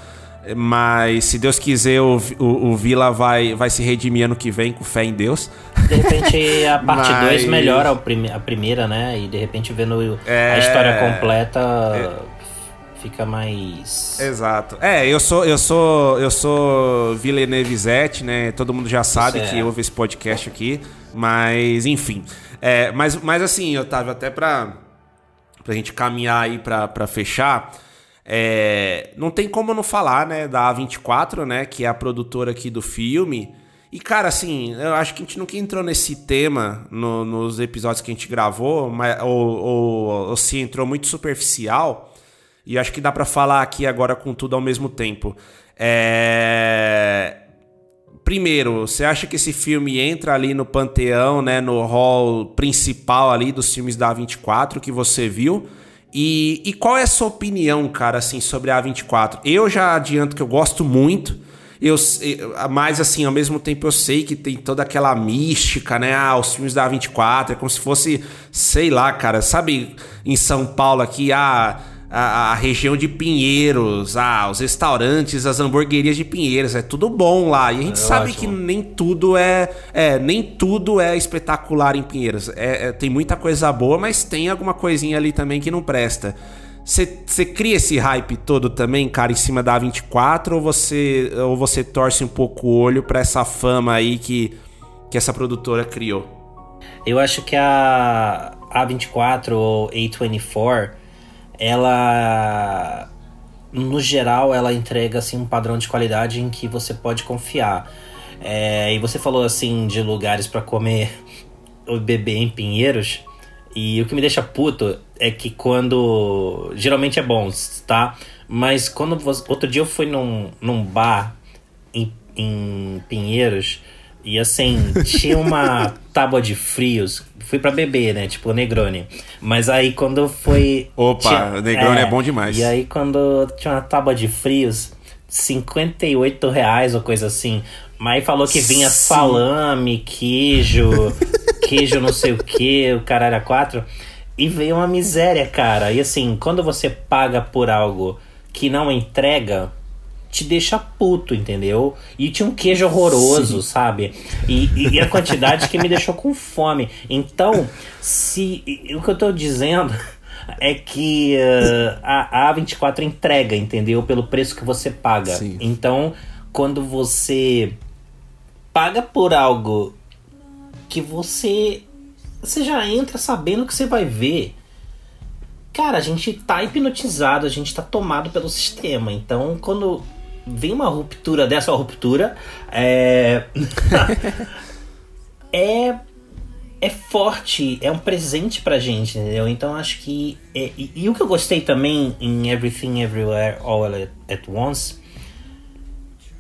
Mas se Deus quiser, o, o, o, Vila vai, vai se redimir ano que vem com fé em Deus. De repente a parte 2 Mas... melhora a, prime a primeira, né? E de repente vendo é... a história completa. É fica mais. Exato. É, eu sou, eu sou, eu sou Villeneuvezete, né? Todo mundo já sabe é. que ouve esse podcast aqui. Mas, enfim. É, mas, mas assim, Otávio, até pra, pra gente caminhar aí pra, pra fechar. É, não tem como não falar, né, da A24, né, que é a produtora aqui do filme. E, cara, assim, eu acho que a gente nunca entrou nesse tema no, nos episódios que a gente gravou, mas, ou, ou, ou se entrou muito superficial. E acho que dá para falar aqui agora com tudo ao mesmo tempo. É... Primeiro, você acha que esse filme entra ali no panteão, né, no hall principal ali dos filmes da A24 que você viu? E, e qual é a sua opinião, cara, assim, sobre a A24? Eu já adianto que eu gosto muito. Eu, mas assim, ao mesmo tempo eu sei que tem toda aquela mística, né? Ah, os filmes da A24, é como se fosse, sei lá, cara, sabe, em São Paulo aqui, ah, a, a, região de Pinheiros, ah, os restaurantes, as hamburguerias de Pinheiros, é tudo bom lá. E a gente é sabe ótimo. que nem tudo é, é, nem tudo é espetacular em Pinheiros. É, é, tem muita coisa boa, mas tem alguma coisinha ali também que não presta. Você cria esse hype todo também, cara, em cima da A24 ou você ou você torce um pouco o olho para essa fama aí que, que essa produtora criou? Eu acho que a A24 ou A24 ela no geral ela entrega assim um padrão de qualidade em que você pode confiar. É, e você falou assim de lugares para comer ou beber em Pinheiros. E o que me deixa puto é que quando. Geralmente é bom, tá? Mas quando. Você, outro dia eu fui num, num bar em, em Pinheiros e assim, tinha uma tábua de frios. Fui para beber, né? Tipo Negroni. Mas aí quando foi. Opa, tinha, Negroni é, é, bom demais. E aí quando tinha uma tábua de frios, 58 reais ou coisa assim. Mas falou que vinha Sim. salame, queijo, queijo não sei o que, o cara era quatro. E veio uma miséria, cara. E assim, quando você paga por algo que não entrega, te deixa puto, entendeu? E tinha um queijo horroroso, Sim. sabe? E, e, a quantidade que me deixou com fome. Então, se o que eu tô dizendo é que uh, a A24 entrega, entendeu? Pelo preço que você paga. Sim. Então, quando você paga por algo que você você já entra sabendo que você vai ver. Cara, a gente tá hipnotizado, a gente tá tomado pelo sistema. Então, quando vem uma ruptura dessa ruptura, é. é. É forte, é um presente pra gente, entendeu? Então acho que. É, e, e, o que eu gostei também em Everything Everywhere All at Once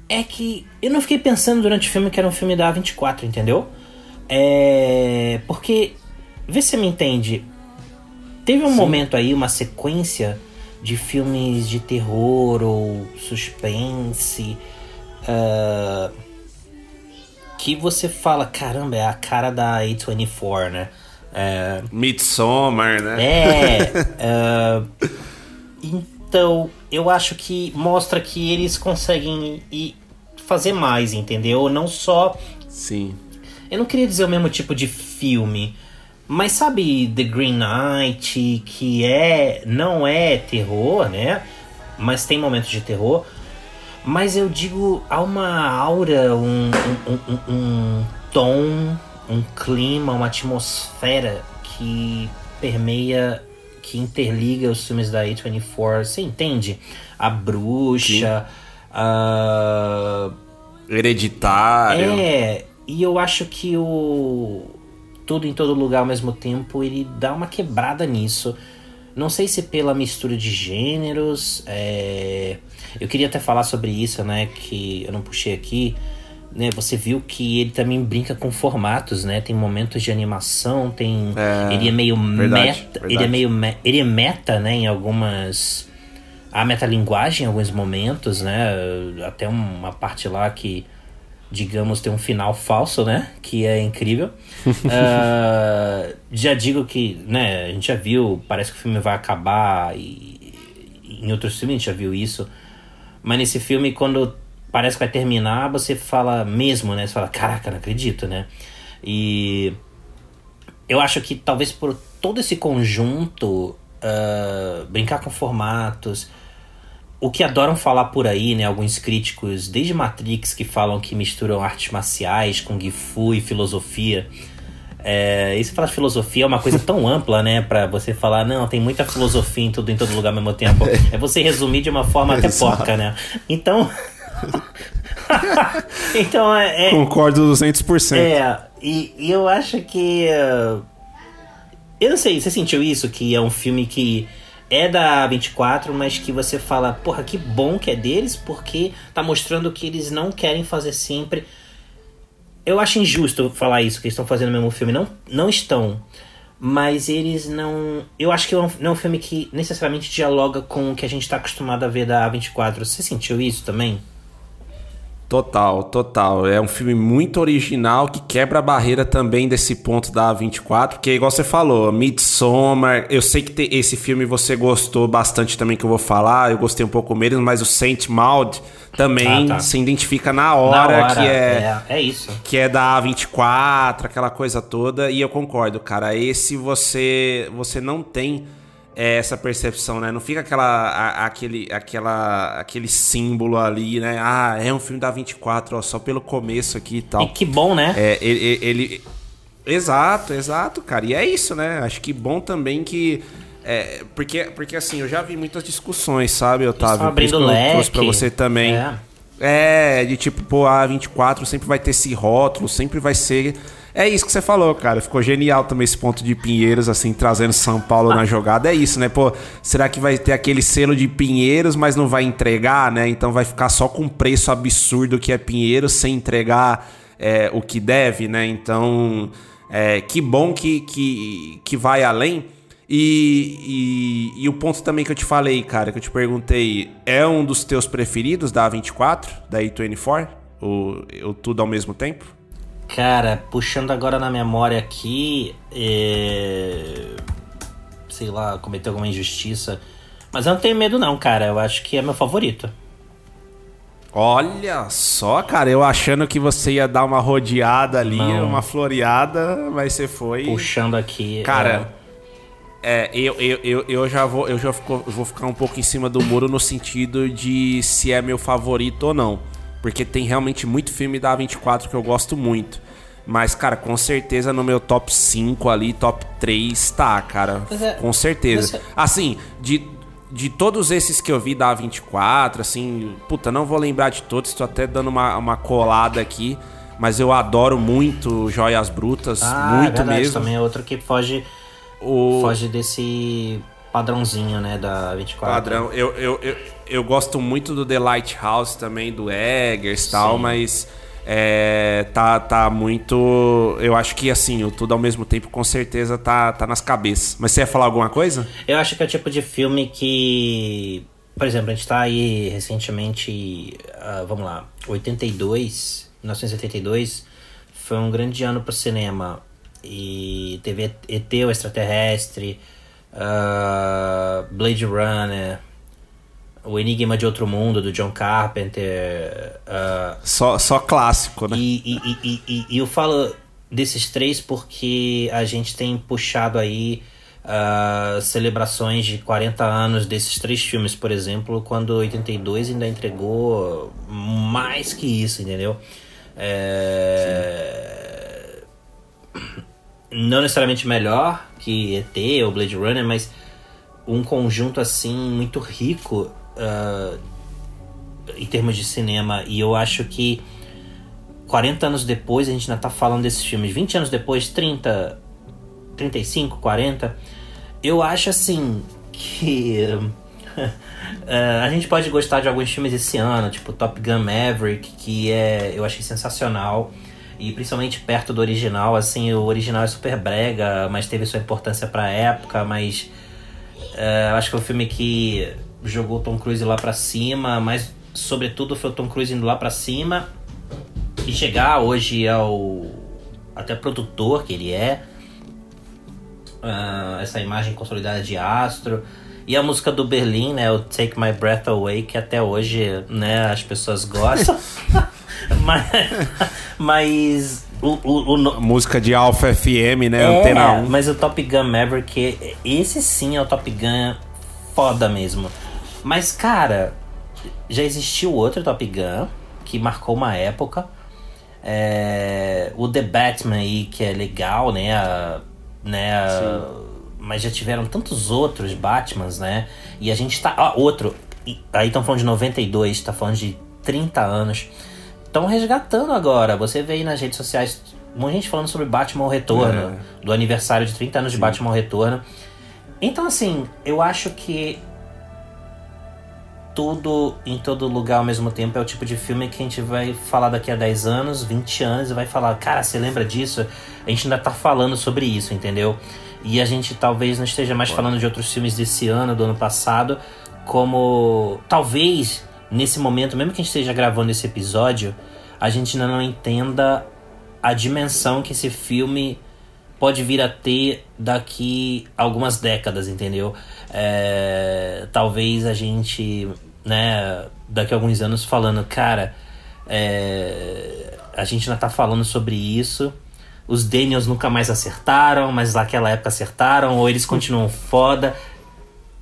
é que eu não fiquei pensando durante o filme que era um filme da A24, entendeu? É. Porque. Vê se você me entende. Teve um Sim. momento aí, uma sequência de filmes de terror ou suspense uh, que você fala, caramba, é a cara da A24, né? É, Midsommar, né? é, é, então eu acho que mostra que eles conseguem ir fazer mais, entendeu? Não só Sim. eu não queria dizer o mesmo tipo de filme, mas sabe The Green Knight, que é não é terror, né? Mas tem momentos de terror. Mas eu digo, há uma aura, um, um, um, um tom, um clima, uma atmosfera que permeia, que interliga os filmes da A24. Você entende? A bruxa, a Hereditário. é, e eu acho que o Tudo em Todo Lugar ao mesmo tempo, ele dá uma quebrada nisso. Não sei se pela mistura de gêneros. é, Eu queria até falar sobre isso, né? Que eu não puxei aqui. Né, você viu que ele também brinca com formatos, né? Tem momentos de animação, tem. É, ele é meio verdade, meta. Ele é verdade. meio. me- Ele é meta, né? Em algumas. Há metalinguagem em alguns momentos, né? Até uma parte lá que digamos, tem um final falso, né? Que é incrível. Ah, já digo que, né, a gente já viu, parece que o filme vai acabar e em outros filmes a gente já viu isso. Mas nesse filme, quando parece que vai terminar, você fala mesmo, né? Você fala, caraca, não acredito, né? E eu acho que talvez por todo esse conjunto, ah, brincar com formatos, o que adoram falar por aí, né? Alguns críticos, desde Matrix, que falam que misturam artes marciais, Kung Fu e filosofia. É, e se falar de filosofia é uma coisa tão ampla, né? Pra você falar, não, tem muita filosofia em tudo em todo lugar ao mesmo tempo. É você resumir de uma forma até Exato. porca, né? Então. então é, é, Concordo 200%. é, e, e eu acho que. Eu não sei, você sentiu isso? Que é um filme que é da 24, mas que você fala, porra, que bom que é deles, porque tá mostrando que eles não querem fazer sempre. Eu acho injusto falar isso, que eles estão fazendo o mesmo filme. Não, não estão. Mas eles não. Eu acho que é não é um filme que necessariamente dialoga com o que a gente tá acostumado a ver da A24. Você sentiu isso também? Total, total. É um filme muito original que quebra a barreira também desse ponto da A24, porque igual você falou, Midsommar, eu sei que esse filme você gostou bastante também que eu vou falar, eu gostei um pouco menos, mas o Saint Maud também Ah, tá. se identifica na hora, Na hora, que é, é. É isso. que é da A24, aquela coisa toda, e eu concordo, cara. Esse você você não tem é, essa percepção, né? Não fica aquela, a- aquele, aquela, aquele símbolo ali, né? Ah, é um filme da 24, ó, só pelo começo aqui e tal. E que bom, né? É, ele, ele- Exato, exato, cara. E é isso, né? Acho que bom também que. é, porque, porque assim, eu já vi muitas discussões, sabe, Otávio? estão Por abrindo que eu leque. trouxe pra você também. É. É, de tipo, pô, a 24 sempre vai ter esse rótulo, sempre vai ser. É isso que você falou, cara. Ficou genial também esse ponto de Pinheiros, assim, trazendo São Paulo na jogada. É isso, né? Pô, será que vai ter aquele selo de Pinheiros, mas não vai entregar, né? Então vai ficar só com preço absurdo que é Pinheiros, sem entregar é, o que deve, né? Então, é, que bom que, que, que vai além. E, e, e o ponto também que eu te falei, cara, que eu te perguntei, é um dos teus preferidos da A24, da A24? O, o Tudo ao mesmo tempo? Cara, puxando agora na memória aqui, é... sei lá, cometeu alguma injustiça. Mas eu não tenho medo não, cara. Eu acho que é meu favorito. Olha só, cara, eu achando que você ia dar uma rodeada ali, Não. uma floreada, mas você foi. Puxando aqui. Cara, é, eu, eu, eu, eu já vou, eu já fico- vou ficar um pouco em cima do muro no sentido de se é meu favorito ou não. Porque tem realmente muito filme da A24 que eu gosto muito. Mas, cara, com certeza no meu top 5 ali, top 3 tá, cara. É- com certeza. é- Assim, de, de todos esses que eu vi da A24, assim, puta, não vou lembrar de todos, tô até dando uma, uma colada aqui. Mas eu adoro muito Joias Brutas, ah, muito é verdade, mesmo. também é outro que foge, O... foge desse padrãozinho, né, da 24. Padrão. Eu, eu, eu, eu gosto muito do The Lighthouse também, do Eggers e tal, mas é, tá, tá muito. Eu acho que assim, o tudo ao mesmo tempo com certeza tá, tá nas cabeças. Mas você ia falar alguma coisa? Eu acho que é o tipo de filme que. Por exemplo, a gente tá aí recentemente. ah, vamos lá, 82, 1982. foi um grande ano pro cinema. E teve ET, o extraterrestre, uh, Blade Runner, O Enigma de Outro Mundo, do John Carpenter. Uh, só, só clássico, né? E, e, e, e, e eu falo desses três porque a gente tem puxado aí uh, celebrações de 40 anos desses três filmes, por exemplo, quando 82 ainda entregou mais que isso, entendeu? É... Não necessariamente melhor que ET ou Blade Runner, mas um conjunto assim muito rico uh, em termos de cinema. E eu acho que 40 anos depois a gente ainda tá falando desses filmes. 20 anos depois, 30, 35, 40. Eu acho assim que. uh, a gente pode gostar de alguns filmes esse ano, tipo Top Gun Maverick, que é, eu achei sensacional. E principalmente perto do original, assim, o original é super brega, mas teve sua importância pra época, mas. Uh, acho que foi um filme que jogou Tom Cruise lá pra cima, mas sobretudo foi o Tom Cruise indo lá pra cima e chegar hoje ao até produtor que ele é. Uh, essa imagem consolidada de astro. E a música do Berlim né o Take My Breath Away que até hoje né as pessoas gostam. Mas, mas o, o, o, música de Alpha FM né é, Antena 1 mas o Top Gun Maverick esse sim é o Top Gun foda mesmo mas cara já existiu outro Top Gun que marcou uma época é, o The Batman aí, que é legal, né? A, né a, mas já tiveram tantos outros Batmans, né? E a gente tá. Ah, outro. Aí estão falando de 92, tá falando de 30 anos. Estão resgatando agora. Você vê aí nas redes sociais muita gente falando sobre Batman Retorno, é. do aniversário de 30 anos Sim. de Batman Retorno. Então, assim, eu acho que tudo em todo lugar ao mesmo tempo é o tipo de filme que a gente vai falar daqui a 10 anos, 20 anos e vai falar, cara, você lembra disso? A gente ainda tá falando sobre isso, entendeu? E a gente talvez não esteja mais falando de outros filmes desse ano, do ano passado, como talvez nesse momento, mesmo que a gente esteja gravando esse episódio, a gente ainda não entenda a dimensão que esse filme pode vir a ter daqui algumas décadas, entendeu? É, talvez a gente né, daqui a alguns anos falando, cara, é, a gente ainda tá falando sobre isso. Os Daniels nunca mais acertaram, mas naquela época acertaram, ou eles continuam foda.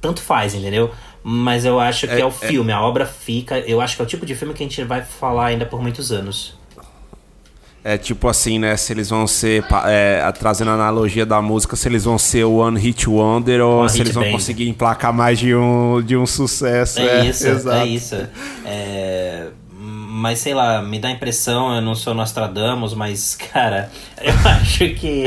Tanto faz, entendeu? Mas eu acho que é, é o filme, é... a obra fica. Eu acho que é o tipo de filme que a gente vai falar ainda por muitos anos. É tipo assim, né? Se eles vão ser, é, trazendo a analogia da música, se eles vão ser o One Hit Wonder ou se eles vão band. conseguir emplacar mais de um, de um sucesso. É, é isso, exato. é isso. É, mas sei lá, me dá a impressão, eu não sou Nostradamus, mas, cara, eu acho que.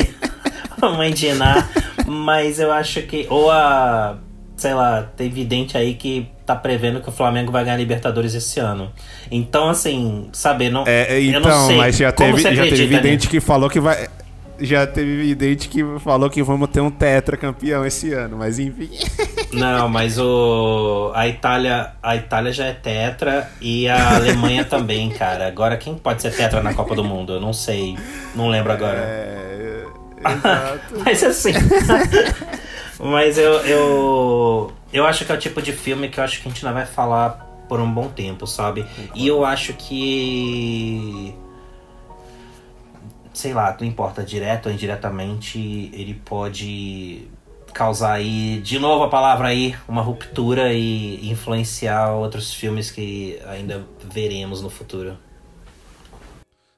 Mãe de Iná, mas eu acho que. Ou a. Sei lá, tem vidente aí que tá prevendo que o Flamengo vai ganhar Libertadores esse ano. Então, assim, saber não. É, então, eu não então, sei. Mas já teve, já teve vidente que falou que vai. Já teve vidente que falou que vamos ter um tetra campeão esse ano, mas enfim. Não, mas o a Itália, a Itália já é tetra e a Alemanha também, cara. Agora quem pode ser tetra na Copa do Mundo? Eu não sei, não lembro agora. É, exato. mas assim, mas eu, eu eu acho que é o tipo de filme que eu acho que a gente não vai falar por um bom tempo, sabe? E eu acho que. Sei lá, não importa, direto ou indiretamente, ele pode causar aí, de novo a palavra aí, uma ruptura e influenciar outros filmes que ainda veremos no futuro.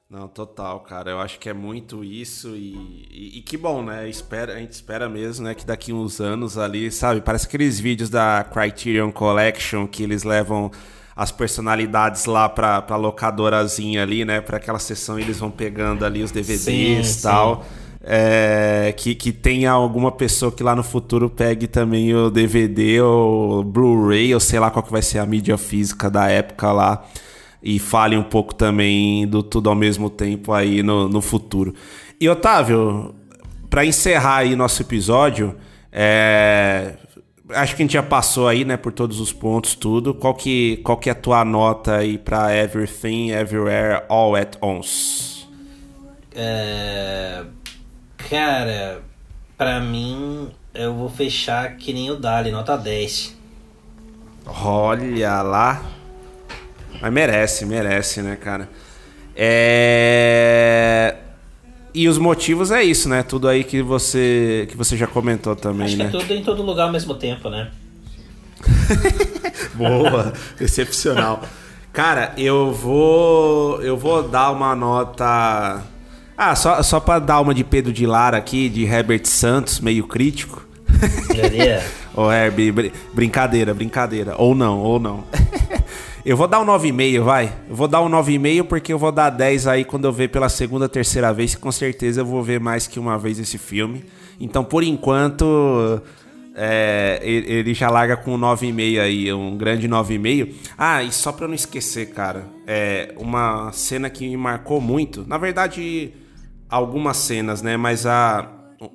Não, total, cara. Eu acho que é muito isso e, e, e, que bom, né? Espera, a gente espera mesmo, né? Que daqui uns anos ali, sabe? Parece aqueles vídeos da Criterion Collection que eles levam as personalidades lá pra, pra locadorazinha ali, né? Pra aquela sessão eles vão pegando ali os DVDs e tal. É, que, que tenha alguma pessoa que lá no futuro pegue também o DVD ou Blu-ray, ou sei lá qual que vai ser a mídia física da época lá e fale um pouco também do tudo ao mesmo tempo aí no, no futuro. E Otávio, para encerrar aí nosso episódio, é... acho que a gente já passou aí, né, por todos os pontos, tudo. Qual que, qual que é a tua nota aí para Everything, Everywhere, All at Once? É... Cara, pra mim, eu vou fechar que nem o Dali, nota 10. Olha lá. Mas merece, merece, né, cara? É. E os motivos é isso, né? Tudo aí que você que você já comentou também, Acho né? que é tudo em todo lugar ao mesmo tempo, né? Boa, excepcional. Cara, eu vou eu vou dar uma nota Ah, só só para dar uma de Pedro de Lara aqui, de Herbert Santos, meio crítico. Entendeu? Ô, Herbie, br- brincadeira, brincadeira. Ou não, ou não. eu vou dar um 9,5, vai. Eu vou dar um 9,5 porque eu vou dar 10 aí quando eu ver pela segunda, terceira vez. Com certeza eu vou ver mais que uma vez esse filme. Então, por enquanto, é, ele já larga com um 9,5 aí, um grande 9,5. Ah, e só pra não esquecer, cara, é uma cena que me marcou muito. Na verdade, algumas cenas, né? Mas a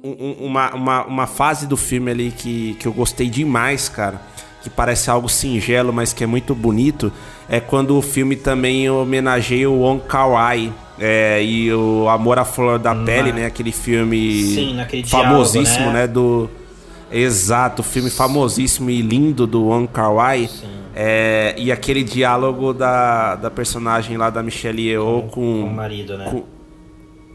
um- uma, uma, uma fase do filme ali que, que eu gostei demais, cara, que parece algo singelo, mas que é muito bonito, é quando o filme também homenageia o Wong Kar-wai é, e o Amor à Flor da Pele, né? Aquele filme Sim, famosíssimo, diálogo, né? né? Do exato, filme famosíssimo e lindo do Wong Kar-wai. É, e aquele diálogo da, da personagem lá da Michelle Yeoh com, Com o marido, né? com-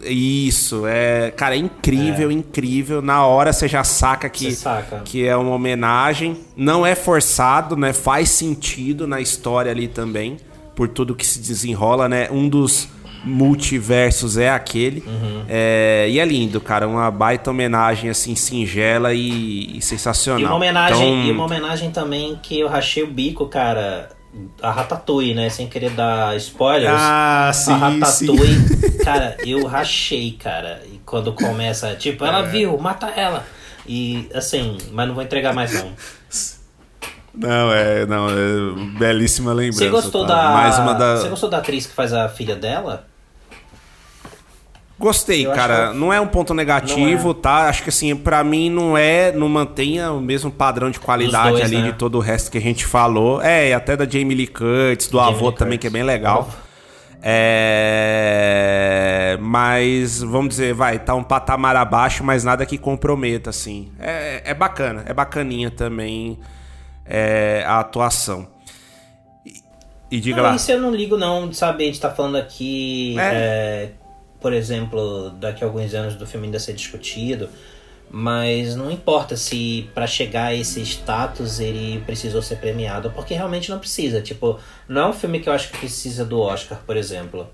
isso, é. Cara, é incrível, incrível. Na hora você já saca que, saca. que é uma homenagem. Não é forçado, né? Faz sentido na história ali também. Por tudo que se desenrola, né? Um dos multiversos é aquele. Uhum. É, e é lindo, cara. Uma baita homenagem, assim, singela e, e sensacional. E uma homenagem, Então, e uma homenagem também que eu rachei o bico, cara, a Ratatouille, né? Sem querer dar spoilers. Ah, sim, a Ratatouille, cara, eu rachei, cara. E quando começa, tipo, ela viu, mata ela. E assim, mas não vou entregar mais não. Não, é, não, é belíssima lembrança. Você gostou tá? da. Mais uma da. Você gostou da atriz que faz a filha dela? Gostei, Eu cara. acho- Não é um ponto negativo, Não tá? Acho que assim, pra mim não é, não mantenha o mesmo padrão de qualidade dois, ali né? de todo o resto que a gente falou. É, e até da Jamie Lee Curtis, do Jamie avô Lee também, Curtis. que é bem legal. É... Mas, vamos dizer, vai, tá um patamar abaixo, mas nada que comprometa, assim. É, é bacana, é bacaninha também é, a atuação. E, e diga não, lá. isso eu não ligo não, sabe? A gente tá falando aqui, É. por exemplo, daqui a alguns anos do filme ainda ser discutido, mas não importa se pra chegar a esse status ele precisou ser premiado, porque realmente não precisa. Tipo, não é um filme que eu acho que precisa do Oscar, por exemplo.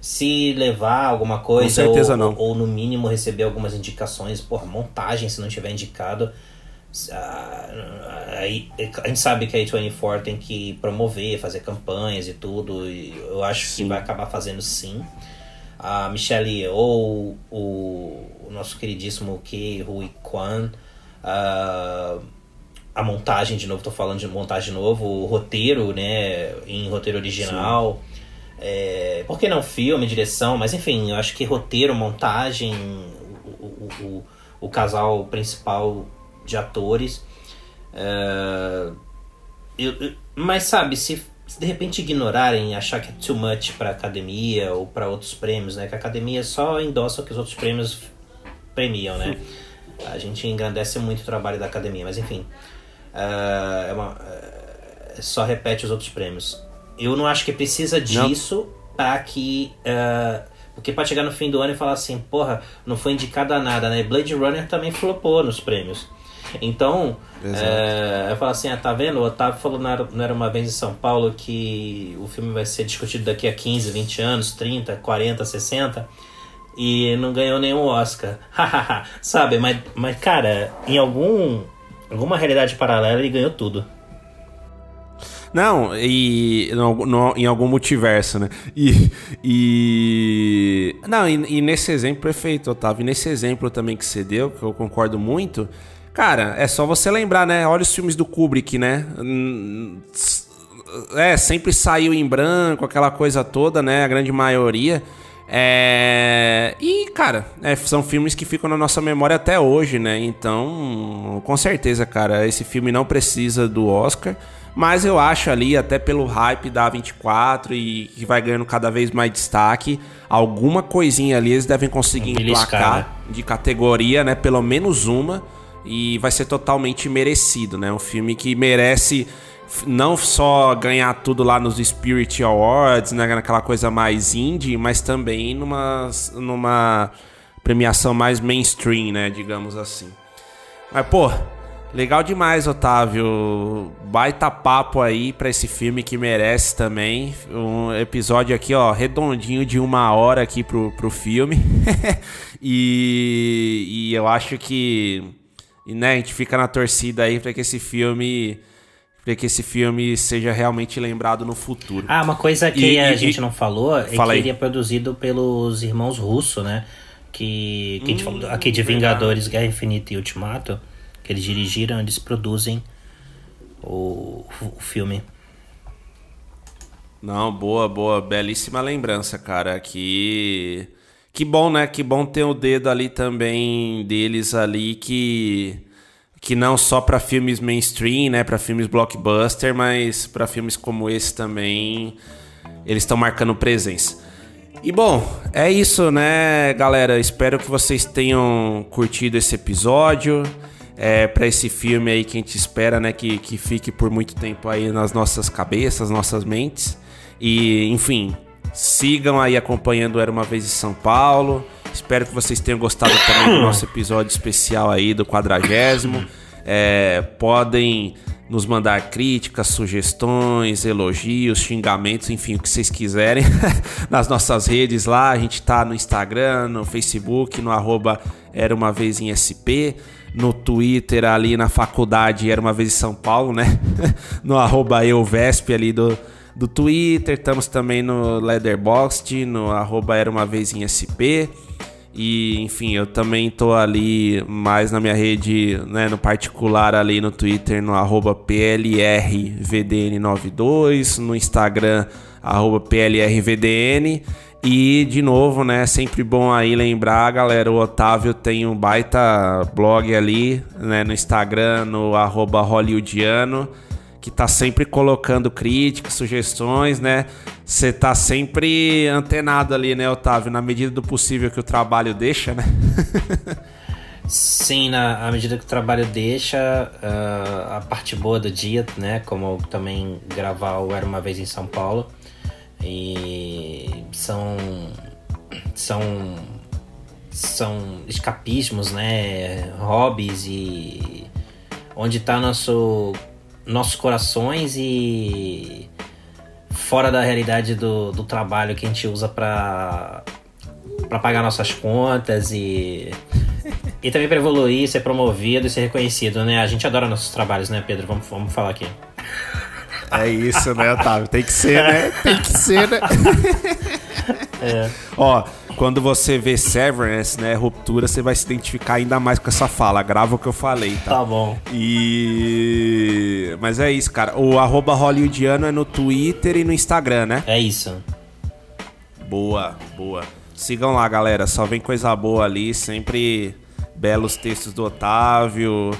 Se levar alguma coisa, ou, ou no mínimo receber algumas indicações, por montagem, se não tiver indicado, ah, aí a gente sabe que a A24 tem que promover, fazer campanhas e tudo, e eu acho que vai acabar fazendo sim. A Michelle ou o, o nosso queridíssimo Ke Rui Kwan, ah, a montagem de novo, tô falando de montagem de novo, o roteiro, né, em roteiro original. É, por que não filme, direção, mas enfim, eu acho que roteiro, montagem, o, o, o, o casal principal de atores. é, eu- eu- mas sabe, se, se de repente ignorarem, achar que é too much pra academia ou pra outros prêmios, né? Que a academia só endossa o que os outros prêmios premiam, né? A gente engrandece muito o trabalho da academia, mas enfim. é, é uma, é, só repete os outros prêmios. Eu não acho que precisa disso pra que. é, porque pode chegar no fim do ano e falar assim, porra, não foi indicado a nada, né? Blade Runner também flopou nos prêmios. Então, é, eu falo assim, ah, tá vendo? O Otávio falou não era, não era uma vez em São Paulo que o filme vai ser discutido daqui a 15, 20 anos, 30, 40, 60 e não ganhou nenhum Oscar. Sabe? Mas, mas cara, em algum alguma realidade paralela ele ganhou tudo. Não, e no- no- em algum multiverso, né? E. e não, e, e nesse exemplo, perfeito, Otávio. E nesse exemplo também que você deu, que eu concordo muito, cara, é só você lembrar, né? Olha os filmes do Kubrick, né? Hum, É, sempre saiu em branco, aquela coisa toda, né? A grande maioria. É... E, cara, é, são filmes que ficam na nossa memória até hoje, né? Então, com certeza, cara, esse filme não precisa do Oscar. Mas eu acho ali, até pelo hype da 24 e que vai ganhando cada vez mais destaque, alguma coisinha ali eles devem conseguir emplacar né? de categoria, né? Pelo menos uma. E vai ser totalmente merecido, né? Um filme que merece não só ganhar tudo lá nos Spirit Awards, né? Naquela coisa mais indie, mas também numa, numa premiação mais mainstream, né? Digamos assim. Mas, pô, legal demais, Otávio. Baita papo aí pra esse filme que merece também. Um episódio aqui, ó, redondinho de uma hora aqui pro, pro filme. e, e eu acho que, e, né, a gente fica na torcida aí pra que esse filme. Pra que esse filme seja realmente lembrado no futuro. Ah, uma coisa que E- a e- gente e- não falou é Fala que ele é produzido pelos irmãos Russo, né? Que, que a gente Hum, falou aqui de Vingadores, Guerra Infinita e Ultimato, que eles dirigiram, eles produzem o, o filme. Não, boa, boa, belíssima lembrança, cara. Que que bom, né? Que bom ter o dedo ali também deles ali que que não só pra filmes mainstream, né, Pra filmes blockbuster, mas pra filmes como esse também eles estão marcando presença. E bom, é isso, né, galera? Espero que vocês tenham curtido esse episódio. É, para esse filme aí que a gente espera, né, que, que fique por muito tempo aí nas nossas cabeças, nossas mentes. E, enfim, sigam aí acompanhando Era Uma Vez em São Paulo. Espero que vocês tenham gostado também do nosso episódio especial aí do quadragésimo. É, podem nos mandar críticas, sugestões, elogios, xingamentos, enfim, o que vocês quiserem nas nossas redes lá. A gente tá no Instagram, no Facebook, no arroba Era Uma Vez em SP, no Twitter ali na faculdade Era Uma Vez em São Paulo, né? no arroba EuVesp ali do, do Twitter. Estamos também no Leatherboxd, no arroba Era Uma Vez em SP. E, enfim, eu também tô ali mais na minha rede, né, no particular ali no Twitter, no arroba PLRVDN92, no Instagram, arroba PLRVDN. E, de novo, né, sempre bom aí lembrar, galera, o Otávio tem um baita blog ali, né, no Instagram, no arroba hollywoodiano que tá sempre colocando críticas, sugestões, né? Você tá sempre antenado ali, né, Otávio? Na medida do possível que o trabalho deixa, né? Sim, na à medida que o trabalho deixa, ah, a parte boa do dia, né? Como também gravar o Era Uma Vez em São Paulo. E são. São. São escapismos, né? Hobbies e. Onde tá nosso, nossos corações e. Fora da realidade do, do trabalho que a gente usa pra, pra pagar nossas contas e. E também pra evoluir, ser promovido e ser reconhecido, né? A gente adora nossos trabalhos, né, Pedro? Vamos, vamos falar aqui. É isso, né, Otávio? Tem que ser, né? Tem que ser, né? Ó, quando você vê Severance, né, ruptura, você vai se identificar ainda mais com essa fala. Grava o que eu falei, tá? Tá bom. E... Mas é isso, cara. O arroba hollywoodiano é no Twitter e no Instagram, né? É isso. Boa, boa. Sigam lá, galera. Só vem coisa boa ali. Sempre belos textos do Otávio.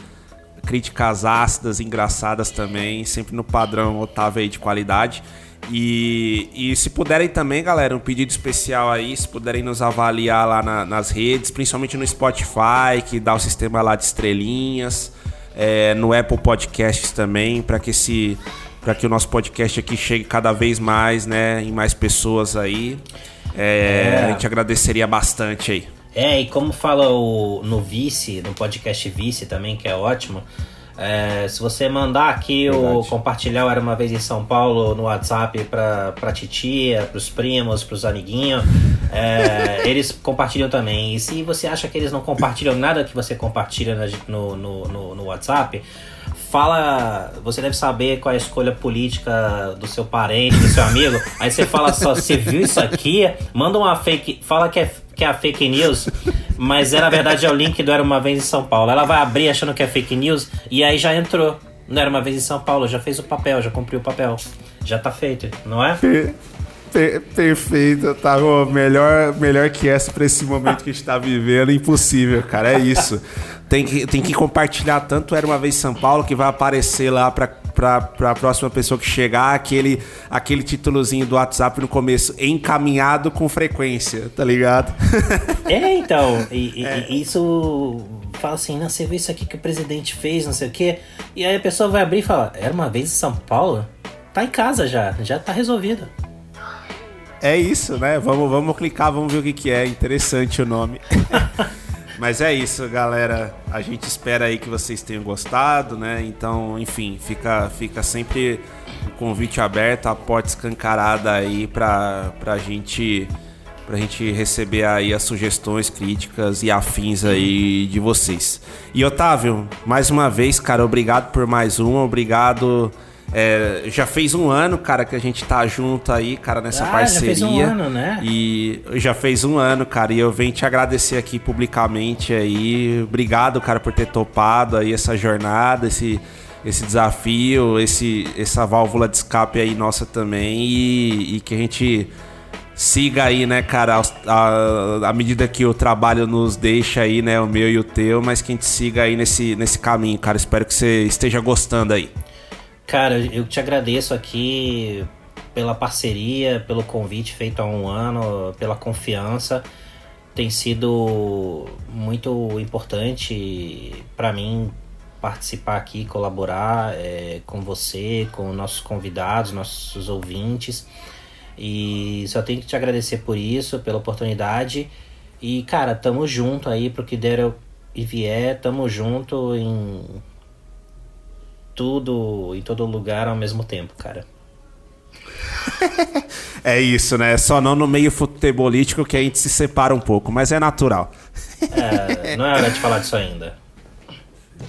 Críticas ácidas, engraçadas também. Sempre no padrão Otávio aí de qualidade. E, e se puderem também, galera, um pedido especial aí. Se puderem nos avaliar lá na- nas redes, principalmente no Spotify, que dá o sistema lá de estrelinhas. é, no Apple Podcasts também, para que esse para que o nosso podcast aqui chegue cada vez mais, né, em mais pessoas aí. É, É. A gente agradeceria bastante aí. É, e como fala o, no Vice, no podcast Vice também, que é ótimo, é, se você mandar aqui o compartilhar o Era Uma Vez em São Paulo no WhatsApp pra, pra titia, pros primos, pros amiguinhos, é, eles compartilham também. E se você acha que eles não compartilham nada que você compartilha no, no, no, no WhatsApp, fala. Você deve saber qual é a escolha política do seu parente, do seu amigo. Aí você fala só, você viu isso aqui? Manda uma fake. Fala que é, que é a fake news, mas é, na verdade é o link do Era Uma Vez em São Paulo. Ela vai abrir achando que é fake news e aí já entrou. Não era uma vez em São Paulo, já fez o papel, já cumpriu o papel. Já tá feito, não é? perfeito, tá melhor, melhor que essa pra esse momento que a gente tá vivendo, impossível, cara, é isso. Tem que, tem que compartilhar tanto Era Uma Vez São Paulo, que vai aparecer lá pra, pra, pra próxima pessoa que chegar, aquele, aquele títulozinho do WhatsApp no começo, encaminhado com frequência, tá ligado? É, então, e, e- e isso fala assim, não, você viu isso aqui que o presidente fez, não sei o quê. E aí a pessoa vai abrir e fala, era uma vez em São Paulo? Tá em casa já, já tá resolvido. É isso, né? Vamos, vamos clicar, vamos ver o que, que é. Interessante o nome. Mas é isso, galera. A gente espera aí que vocês tenham gostado, né? Então, enfim, fica, fica sempre o convite aberto, a porta escancarada aí pra, pra gente pra gente receber aí as sugestões, críticas e afins aí de vocês. E Otávio, mais uma vez, cara, obrigado por mais uma, obrigado. É, já fez um ano, cara, que a gente tá junto aí, cara, nessa Ah, já parceria. fez um ano, né? E já fez um ano, cara, e eu venho te agradecer aqui publicamente aí. Obrigado, cara, por ter topado aí essa jornada, esse, esse desafio, esse, essa válvula de escape aí nossa também. E, e que a gente siga aí, né, cara, à medida que o trabalho nos deixa aí, né, o meu e o teu, mas que a gente siga aí nesse, nesse caminho, cara. Espero que você esteja gostando aí. Cara, eu te agradeço aqui pela parceria, pelo convite feito há um ano, pela confiança. Tem sido muito importante para mim participar aqui, colaborar é, com você, com nossos convidados, nossos ouvintes. E só tenho que te agradecer por isso, pela oportunidade. E, cara, tamo junto aí pro que der e vier, tamo junto em tudo, em todo lugar ao mesmo tempo, cara. É isso, né? Só não no meio futebolístico que a gente se separa um pouco, mas é natural. É, não é hora de falar disso ainda.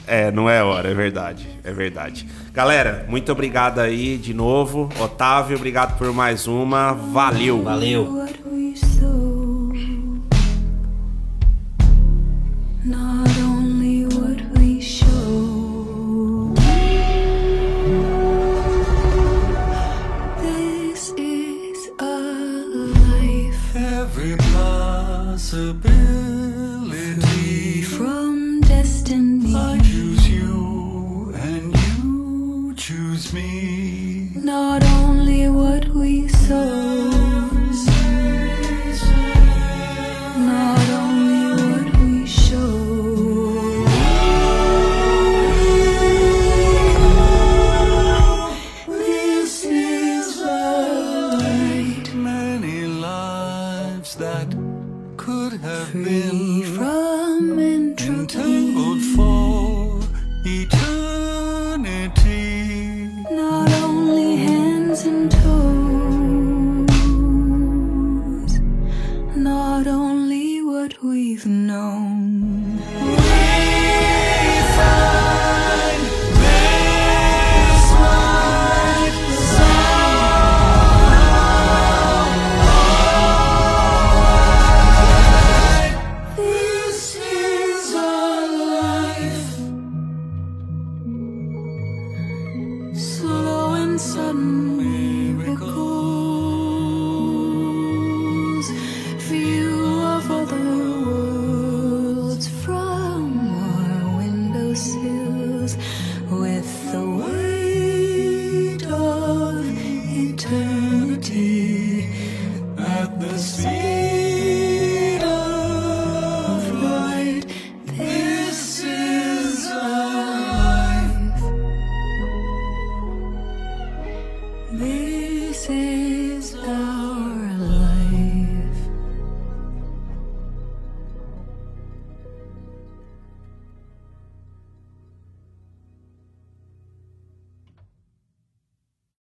É, não é hora, é verdade, é verdade. Galera, muito obrigado aí de novo. Otávio, obrigado por mais uma. Valeu! Valeu!